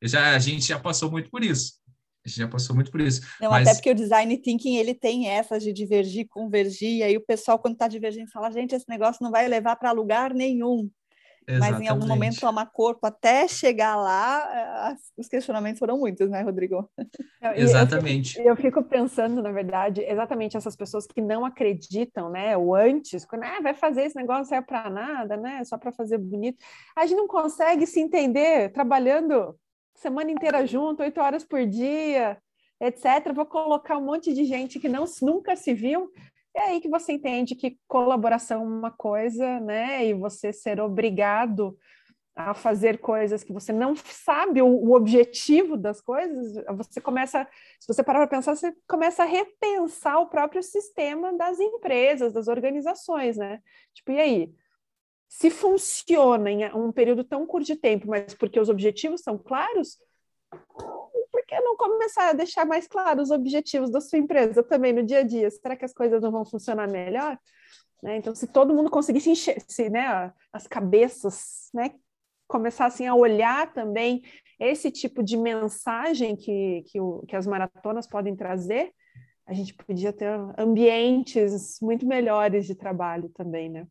Já, a gente já passou muito por isso. A gente já passou muito por isso. Não, mas... até porque o design thinking ele tem essas de divergir, convergir, e aí o pessoal, quando está divergindo, fala, gente, esse negócio não vai levar para lugar nenhum. Exatamente. Mas em algum momento toma corpo até chegar lá, os questionamentos foram muitos, né, Rodrigo? exatamente. Eu, eu, fico pensando, na verdade, exatamente essas pessoas que não acreditam, né, o antes, quando ah, vai fazer esse negócio é para nada, né, só para fazer bonito. A gente não consegue se entender trabalhando semana inteira junto, oito horas por dia, etc. Vou colocar um monte de gente que não nunca se viu é aí que você entende que colaboração é uma coisa, né? E você ser obrigado a fazer coisas que você não sabe o, o objetivo das coisas, você começa, se você parar para pensar, você começa a repensar o próprio sistema das empresas, das organizações, né? Tipo, e aí? Se funciona em um período tão curto de tempo, mas porque os objetivos são claros, que não começar a deixar mais claros os objetivos da sua empresa também no dia a dia? Será que as coisas não vão funcionar melhor? Né? Então, se todo mundo conseguisse encher, se né, as cabeças né, começassem a olhar também esse tipo de mensagem que, que, o, que as maratonas podem trazer, a gente podia ter ambientes muito melhores de trabalho também, né?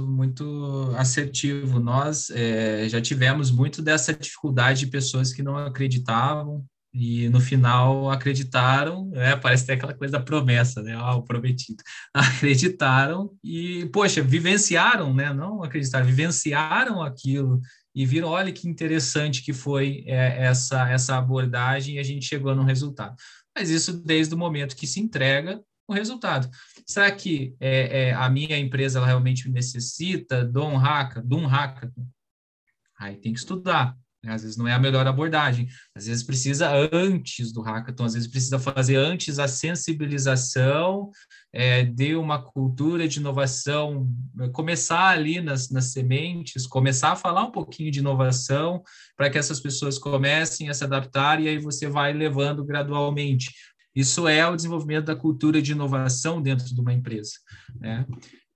Muito assertivo. Nós é, já tivemos muito dessa dificuldade de pessoas que não acreditavam e no final acreditaram, né? Parece até aquela coisa da promessa, né? Ah, o prometido. [LAUGHS] Acreditaram e, poxa, vivenciaram, né? Não acreditaram, vivenciaram aquilo e viram, olha que interessante que foi é, essa, essa abordagem e a gente chegou no resultado. Mas isso desde o momento que se entrega resultado. Será que é, é, a minha empresa ela realmente necessita de um hackathon? De um hackathon? Aí tem que estudar. Né? Às vezes não é a melhor abordagem. Às vezes precisa antes do hackathon, às vezes precisa fazer antes a sensibilização é, de uma cultura de inovação, começar ali nas, nas sementes, começar a falar um pouquinho de inovação para que essas pessoas comecem a se adaptar e aí você vai levando gradualmente. Isso é o desenvolvimento da cultura de inovação dentro de uma empresa. Né?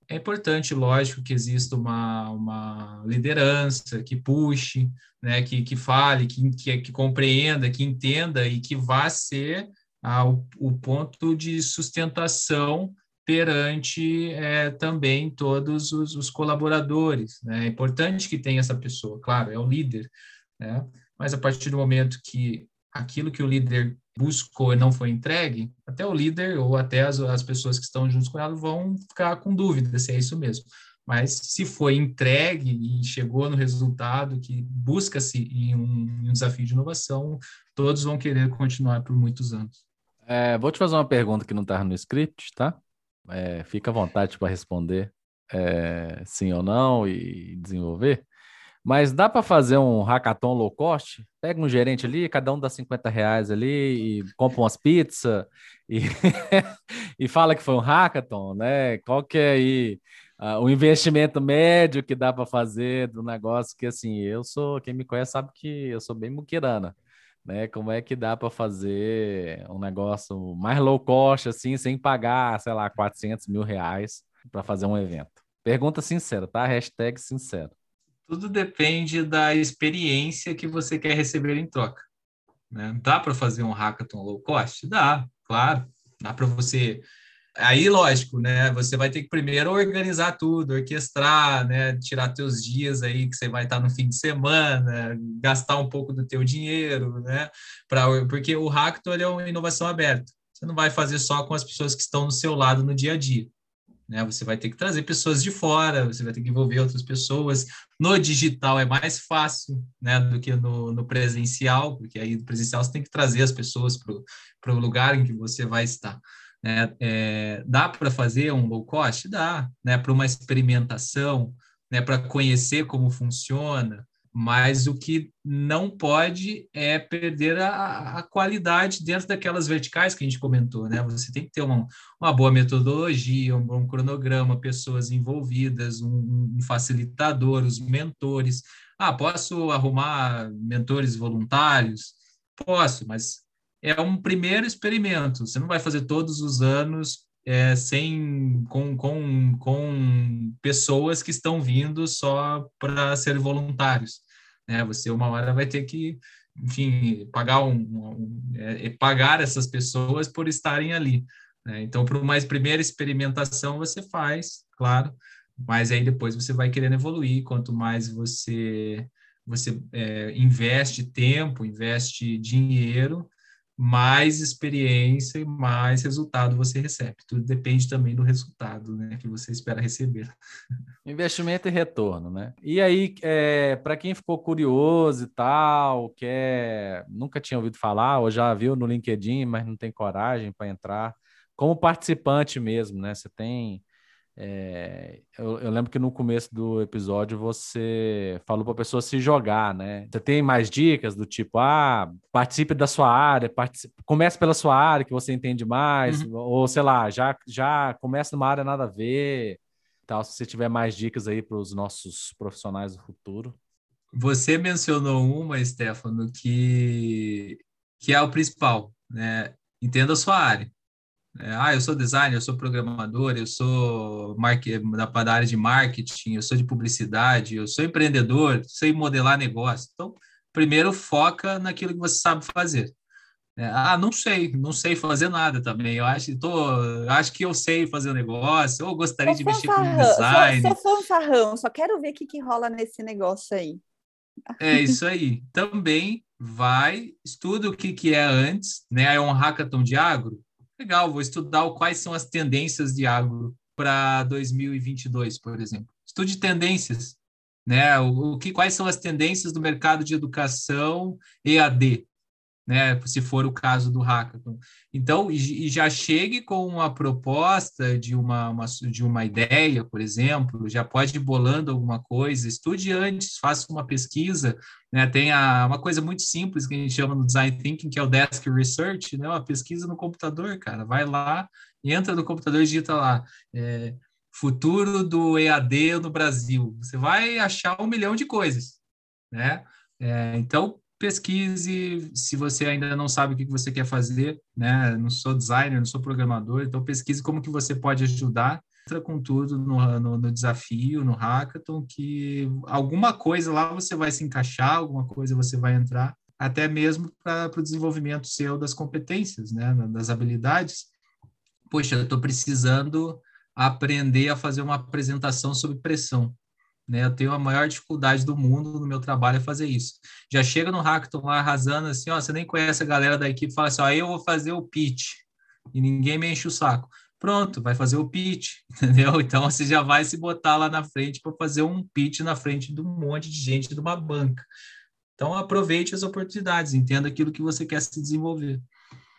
É importante, lógico, que exista uma, uma liderança que puxe, né, que, que fale, que, que, que compreenda, que entenda e que vá ser ah, o, o ponto de sustentação perante é, também todos os, os colaboradores. Né? É importante que tenha essa pessoa, claro, é o líder, né? mas a partir do momento que aquilo que o líder buscou e não foi entregue, até o líder ou até as, as pessoas que estão juntos com ela vão ficar com dúvida se é isso mesmo. Mas se foi entregue e chegou no resultado que busca-se em um, em um desafio de inovação, todos vão querer continuar por muitos anos. É, vou te fazer uma pergunta que não está no script, tá? É, fica à vontade para responder é, sim ou não e desenvolver. Mas dá para fazer um hackathon low cost? Pega um gerente ali, cada um dá 50 reais ali e compra umas pizzas e, [LAUGHS] e fala que foi um hackathon, né? Qual que é aí uh, o investimento médio que dá para fazer do negócio? Que assim, eu sou, quem me conhece sabe que eu sou bem muquirana, né? Como é que dá para fazer um negócio mais low cost, assim, sem pagar, sei lá, 400 mil reais para fazer um evento? Pergunta sincera, tá? Hashtag sincero. Tudo depende da experiência que você quer receber em troca. Né? Dá para fazer um hackathon low cost? Dá, claro. Dá para você. Aí, lógico, né? Você vai ter que primeiro organizar tudo, orquestrar, né? Tirar teus dias aí que você vai estar no fim de semana, gastar um pouco do teu dinheiro, né? Pra, porque o hackathon é uma inovação aberta. Você não vai fazer só com as pessoas que estão no seu lado no dia a dia. Né? Você vai ter que trazer pessoas de fora, você vai ter que envolver outras pessoas. No digital é mais fácil né, do que no, no presencial, porque aí no presencial você tem que trazer as pessoas para o lugar em que você vai estar. Né? É, dá para fazer um low cost? Dá, né? para uma experimentação, né? para conhecer como funciona, mas o que não pode é perder a, a, qualidade dentro daquelas verticais que a gente comentou, né? Você tem que ter uma, uma boa metodologia, um bom cronograma, pessoas envolvidas, um, um facilitador, os mentores. Ah, posso arrumar mentores voluntários? Posso, mas é um primeiro experimento. Você não vai fazer todos os anos é, sem com, com, com pessoas que estão vindo só para ser voluntários né? Você uma hora vai ter que, enfim, pagar um, um é, pagar essas pessoas por estarem ali. Né? Então, para uma primeira experimentação você faz, claro, mas aí depois você vai querendo evoluir. Quanto mais você você é, investe tempo, investe dinheiro, mais experiência e mais resultado você recebe. Tudo depende também do resultado né, que você espera receber. [LAUGHS] Investimento e retorno, né? E aí, é, para quem ficou curioso e tal, quer, nunca tinha ouvido falar, ou já viu no LinkedIn, mas não tem coragem para entrar, como participante mesmo, né? Você tem é, eu, eu, lembro que no começo do episódio você falou para a pessoa se jogar, né? Você tem mais dicas do tipo, ah, participe da sua área, participe, comece pela sua área que você entende mais, uhum. ou sei lá, já, já comece numa área nada a ver, tal. Se você tiver mais dicas aí para os nossos profissionais do futuro. Você mencionou uma, Stefano, que, que é o principal, né? Entenda a sua área. É, ah, eu sou designer, eu sou programador, eu sou da área de marketing, eu sou de publicidade, eu sou empreendedor, sei modelar negócio. Então, primeiro foca naquilo que você sabe fazer. É, ah, não sei, não sei fazer nada também. Eu acho, tô, acho que eu sei fazer o um negócio, ou gostaria sou de mexer com design. Sou, sou fanfarrão, só quero ver o que, que rola nesse negócio aí. É isso aí. Também vai, estuda o que, que é antes, né? É um hackathon de agro. Legal, vou estudar quais são as tendências de agro para 2022, por exemplo. Estude tendências, né? O, o que, quais são as tendências do mercado de educação EAD? Né, se for o caso do hackathon. Então, e já chegue com uma proposta de uma, uma, de uma ideia, por exemplo, já pode ir bolando alguma coisa, estude antes, faça uma pesquisa, né, tem a, uma coisa muito simples que a gente chama no Design Thinking, que é o Desk Research, né, uma pesquisa no computador, cara, vai lá, entra no computador e digita lá, é, futuro do EAD no Brasil, você vai achar um milhão de coisas, né, é, então, pesquise, se você ainda não sabe o que você quer fazer, né? Não sou designer, não sou programador, então pesquise como que você pode ajudar. Entra com tudo no, no, no desafio, no hackathon, que alguma coisa lá você vai se encaixar, alguma coisa você vai entrar, até mesmo para o desenvolvimento seu das competências, né? Das habilidades. Poxa, eu estou precisando aprender a fazer uma apresentação sob pressão. Né? Eu tenho a maior dificuldade do mundo no meu trabalho é fazer isso. Já chega no hackathon lá arrasando assim, ó, você nem conhece a galera da equipe, fala assim, ó, eu vou fazer o pitch e ninguém me enche o saco. Pronto, vai fazer o pitch, [LAUGHS] entendeu? Então você já vai se botar lá na frente para fazer um pitch na frente de um monte de gente de uma banca. Então aproveite as oportunidades, entenda aquilo que você quer se desenvolver.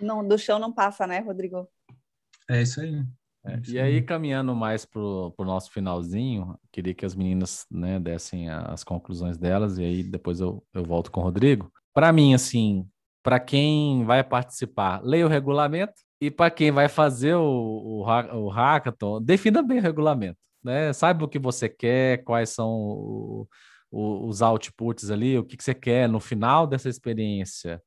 Não, do chão não passa, né, Rodrigo? É isso aí. É, e aí, caminhando mais para o nosso finalzinho, queria que as meninas né, dessem as conclusões delas, e aí depois eu, eu volto com o Rodrigo. Para mim, assim, para quem vai participar, leia o regulamento, e para quem vai fazer o, o, o hackathon, defina bem o regulamento. Né? Saiba o que você quer, quais são o, o, os outputs ali, o que, que você quer no final dessa experiência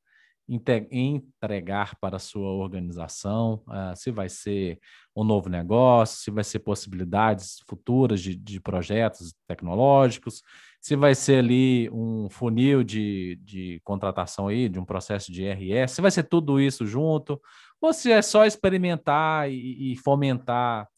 entregar para a sua organização, uh, se vai ser um novo negócio, se vai ser possibilidades futuras de, de projetos tecnológicos, se vai ser ali um funil de, de contratação aí, de um processo de RS, se vai ser tudo isso junto, ou se é só experimentar e, e fomentar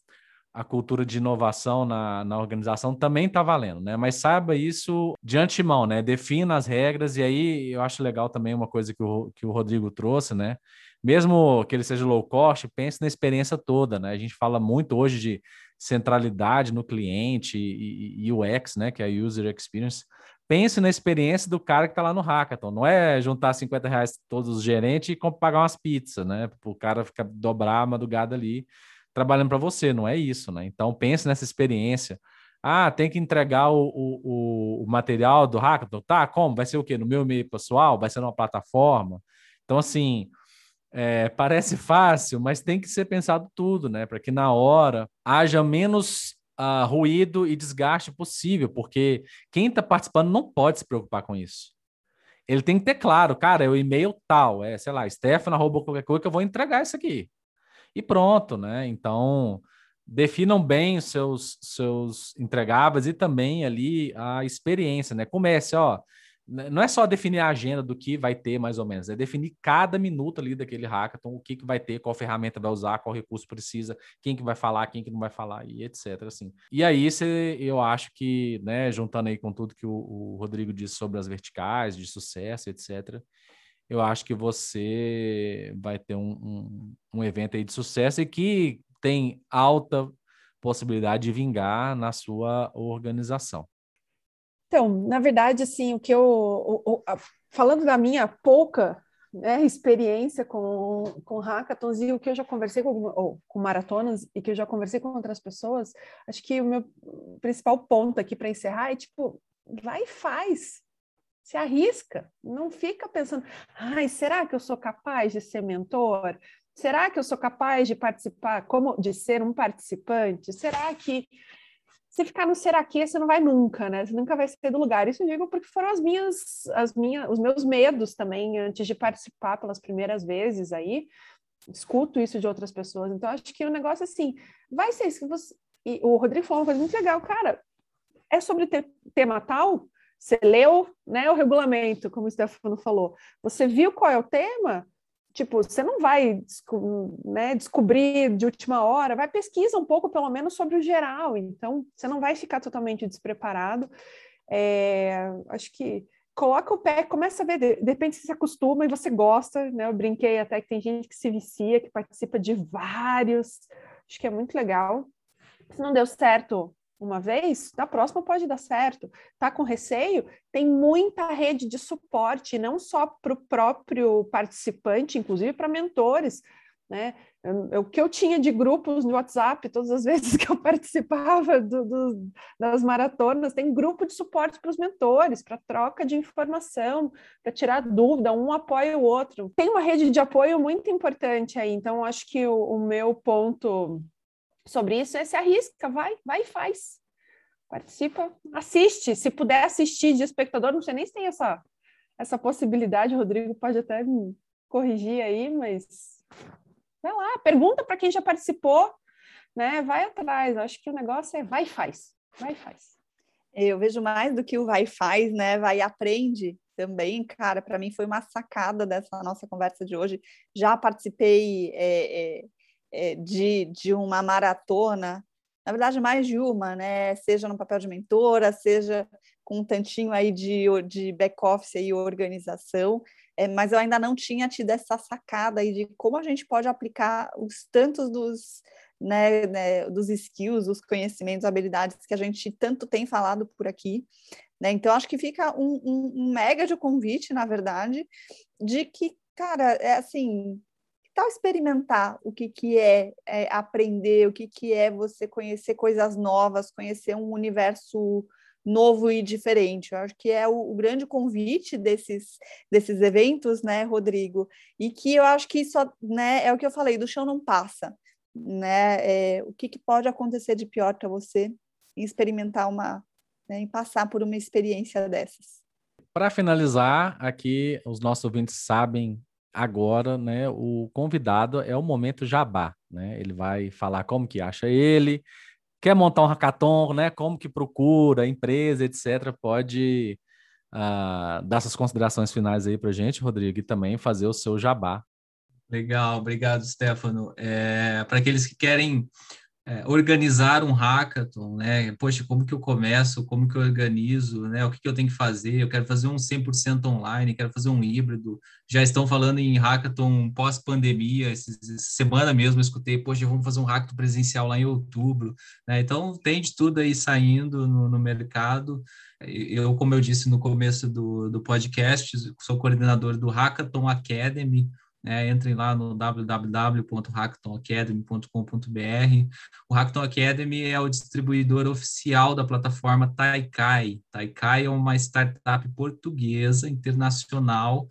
a cultura de inovação na, na organização também está valendo, né? Mas saiba isso de antemão, né? Defina as regras, e aí eu acho legal também uma coisa que o, que o Rodrigo trouxe, né? Mesmo que ele seja low cost, pense na experiência toda, né? A gente fala muito hoje de centralidade no cliente e, e UX, né? Que é a User Experience. Pense na experiência do cara que está lá no hackathon. Não é juntar 50 reais todos os gerentes e pagar umas pizzas, né? Para o cara ficar dobrar a madrugada ali trabalhando para você, não é isso, né? Então pense nessa experiência. Ah, tem que entregar o, o, o material do hackathon. Tá, como? Vai ser o quê? No meu e-mail pessoal? Vai ser numa plataforma? Então, assim, é, parece [LAUGHS] fácil, mas tem que ser pensado tudo, né? Para que na hora haja menos uh, ruído e desgaste possível, porque quem está participando não pode se preocupar com isso. Ele tem que ter claro, cara, é o e-mail tal, é, sei lá, Stefano, arroba qualquer coisa que eu vou entregar isso aqui e pronto, né? Então, definam bem os seus, seus entregáveis e também ali a experiência, né? Comece, ó, não é só definir a agenda do que vai ter, mais ou menos, é definir cada minuto ali daquele hackathon, o que, que vai ter, qual ferramenta vai usar, qual recurso precisa, quem que vai falar, quem que não vai falar, e etc. Assim. E aí, cê, eu acho que, né, juntando aí com tudo que o, o Rodrigo disse sobre as verticais, de sucesso, etc., eu acho que você vai ter um, um, um evento aí de sucesso e que tem alta possibilidade de vingar na sua organização. Então, na verdade, assim, o que eu, o, o, a, falando da minha pouca né, experiência com, com hackathons e o que eu já conversei com, ou, com maratonas e que eu já conversei com outras pessoas, acho que o meu principal ponto aqui para encerrar é tipo, vai e faz, se arrisca, não fica pensando, ai, será que eu sou capaz de ser mentor? Será que eu sou capaz de participar, como de ser um participante? Será que se ficar no será que você não vai nunca, né? Você nunca vai sair do lugar. Isso eu digo porque foram as minhas, as minhas, os meus medos também antes de participar pelas primeiras vezes aí. escuto isso de outras pessoas. Então, acho que o negócio assim, vai ser isso que você. E o Rodrigo falou uma coisa muito legal, cara. É sobre ter, tema tal, você leu né, o regulamento, como o Stefano falou. Você viu qual é o tema? Tipo, você não vai né, descobrir de última hora, vai pesquisa um pouco, pelo menos, sobre o geral. Então, você não vai ficar totalmente despreparado. É, acho que coloca o pé, começa a ver, de, de repente você se acostuma e você gosta, né? Eu brinquei até que tem gente que se vicia, que participa de vários, acho que é muito legal. Se não deu certo uma vez, na próxima pode dar certo. Tá com receio? Tem muita rede de suporte, não só para o próprio participante, inclusive para mentores. Né? O que eu tinha de grupos no WhatsApp, todas as [LAUGHS] vezes que eu participava do, do, das maratonas, tem grupo de suporte para os mentores, para troca de informação, para tirar dúvida, um apoia o outro. Tem uma rede de apoio muito importante aí, então acho que o, o meu ponto sobre isso é se arrisca, vai, vai e faz. Participa, assiste, se puder assistir de espectador, não sei nem se tem essa, essa possibilidade, o Rodrigo pode até me corrigir aí, mas Vai lá, pergunta para quem já participou, né? Vai atrás. Acho que o negócio é vai e faz. Vai e faz. Eu vejo mais do que o vai e faz, né? Vai e aprende também, cara. Para mim foi uma sacada dessa nossa conversa de hoje. Já participei é, é, de, de uma maratona, na verdade mais de uma, né? Seja no papel de mentora, seja com um tantinho aí de, de back-office e organização é, mas eu ainda não tinha tido essa sacada aí de como a gente pode aplicar os tantos dos, né, né, dos skills, os conhecimentos, habilidades que a gente tanto tem falado por aqui. Né? Então, acho que fica um, um, um mega de convite, na verdade, de que, cara, é assim, tal experimentar o que, que é, é, aprender, o que, que é você conhecer coisas novas, conhecer um universo novo e diferente. Eu acho que é o, o, grande convite desses, desses eventos, né, Rodrigo? E que eu acho que isso né, é o que eu falei, do chão não passa. Né? É, o que, que pode acontecer de pior para você em experimentar uma, né, em passar por uma experiência dessas? Para finalizar, aqui os nossos ouvintes sabem agora, né? O convidado é o momento jabá, né? Ele vai falar como que acha ele, quer montar um hackathon, né? Como que procura, empresa, etc. Pode uh, dar suas considerações finais aí para gente, Rodrigo, e também fazer o seu jabá. Legal, obrigado, Stefano. É, para aqueles que querem é, organizar um hackathon, né? Poxa, como que eu começo? Como que eu organizo? Né? O que, que eu tenho que fazer? Eu quero fazer um 100% online, quero fazer um híbrido. Já estão falando em hackathon pós-pandemia. Semana mesmo eu escutei, poxa, vamos fazer um hackathon presencial lá em outubro. Né? Então, tem de tudo aí saindo no, no mercado. Eu, como eu disse no começo do, do podcast, sou coordenador do Hackathon Academy, né? Entrem lá no www.hackathonacademy.com.br. O Hackathon Academy é o distribuidor oficial da plataforma Taikai. Taikai é uma startup portuguesa internacional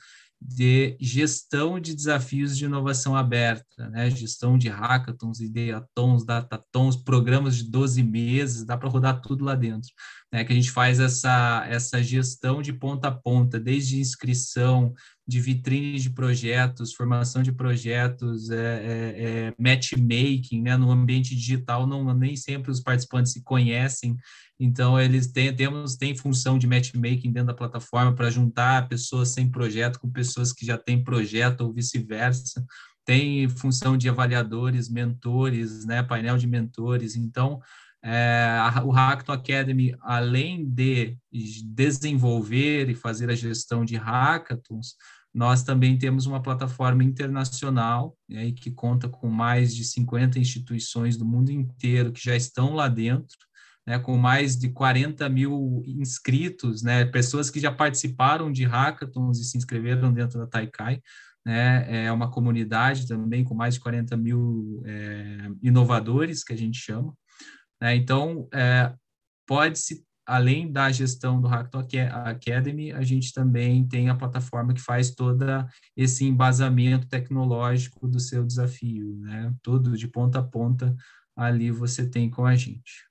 de gestão de desafios de inovação aberta, né? gestão de hackathons, ideatons, datatons, programas de 12 meses, dá para rodar tudo lá dentro. Né? Que a gente faz essa, essa gestão de ponta a ponta, desde inscrição, de vitrine de projetos, formação de projetos, é, é, é, matchmaking, né? No ambiente digital, não, nem sempre os participantes se conhecem, então eles têm, temos, tem função de matchmaking dentro da plataforma para juntar pessoas sem projeto com pessoas que já têm projeto ou vice-versa, tem função de avaliadores, mentores, né? Painel de mentores, então é, o Hackathon Academy, além de desenvolver e fazer a gestão de hackathons, nós também temos uma plataforma internacional né, que conta com mais de 50 instituições do mundo inteiro que já estão lá dentro, né, com mais de 40 mil inscritos, né, pessoas que já participaram de hackathons e se inscreveram dentro da Taikai. Né, é uma comunidade também com mais de 40 mil é, inovadores, que a gente chama. Né? Então, é, pode-se, além da gestão do Hackathon Academy, a gente também tem a plataforma que faz todo esse embasamento tecnológico do seu desafio, né? Todo de ponta a ponta ali você tem com a gente.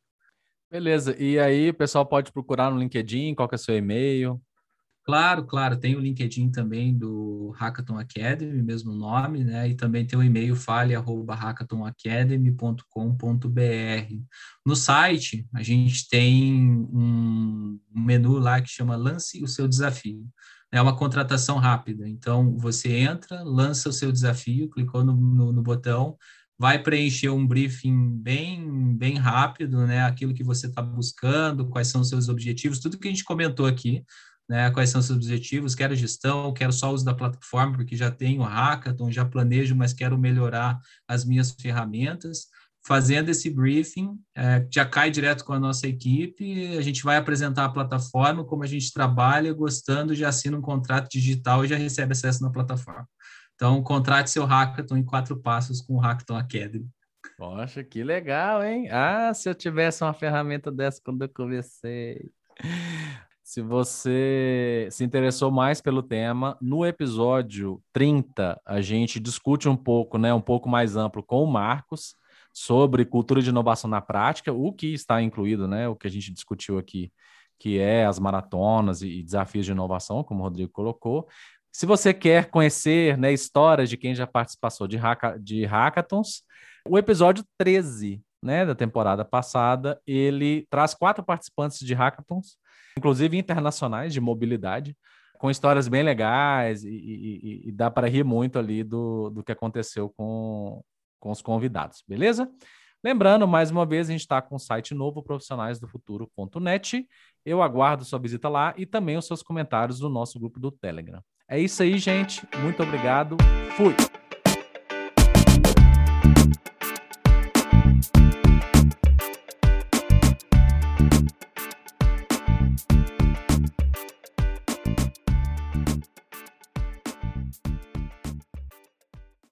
Beleza. E aí, o pessoal pode procurar no LinkedIn, qual é o seu e-mail? Claro, claro, tem o LinkedIn também do Hackathon Academy, mesmo nome, né? E também tem o e-mail fale@hackathonacademy.com.br. No site, a gente tem um, menu lá que chama Lance o seu desafio. É uma contratação rápida. Então, você entra, lança o seu desafio, clicou no, no, no botão, vai preencher um briefing bem, bem rápido, né? Aquilo que você está buscando, quais são os seus objetivos, tudo que a gente comentou aqui né, quais são os seus objetivos, quero gestão, quero só uso da plataforma, porque já tenho hackathon, já planejo, mas quero melhorar as minhas ferramentas. Fazendo esse briefing, é, já cai direto com a nossa equipe, a gente vai apresentar a plataforma, como a gente trabalha, gostando, já assina um contrato digital e já recebe acesso na plataforma. Então, contrate seu hackathon em quatro passos com o Hackathon Academy. Poxa, que legal, hein? Ah, se eu tivesse uma ferramenta dessa quando eu comecei. Se você se interessou mais pelo tema, no episódio 30 a gente discute um pouco, né, um pouco mais amplo com o Marcos sobre cultura de inovação na prática, o que está incluído, né, o que a gente discutiu aqui, que é as maratonas e desafios de inovação, como o Rodrigo colocou. Se você quer conhecer, né, histórias de quem já participou de, hacka, de hackathons, o episódio 13, né, da temporada passada, ele traz quatro participantes de hackathons inclusive internacionais de mobilidade, com histórias bem legais e, e, e dá para rir muito ali do, do que aconteceu com, com os convidados, beleza? Lembrando, mais uma vez, a gente está com o site novo, profissionalisdofuturo.net. Eu aguardo sua visita lá e também os seus comentários no nosso grupo do Telegram. É isso aí, gente. Muito obrigado. Fui!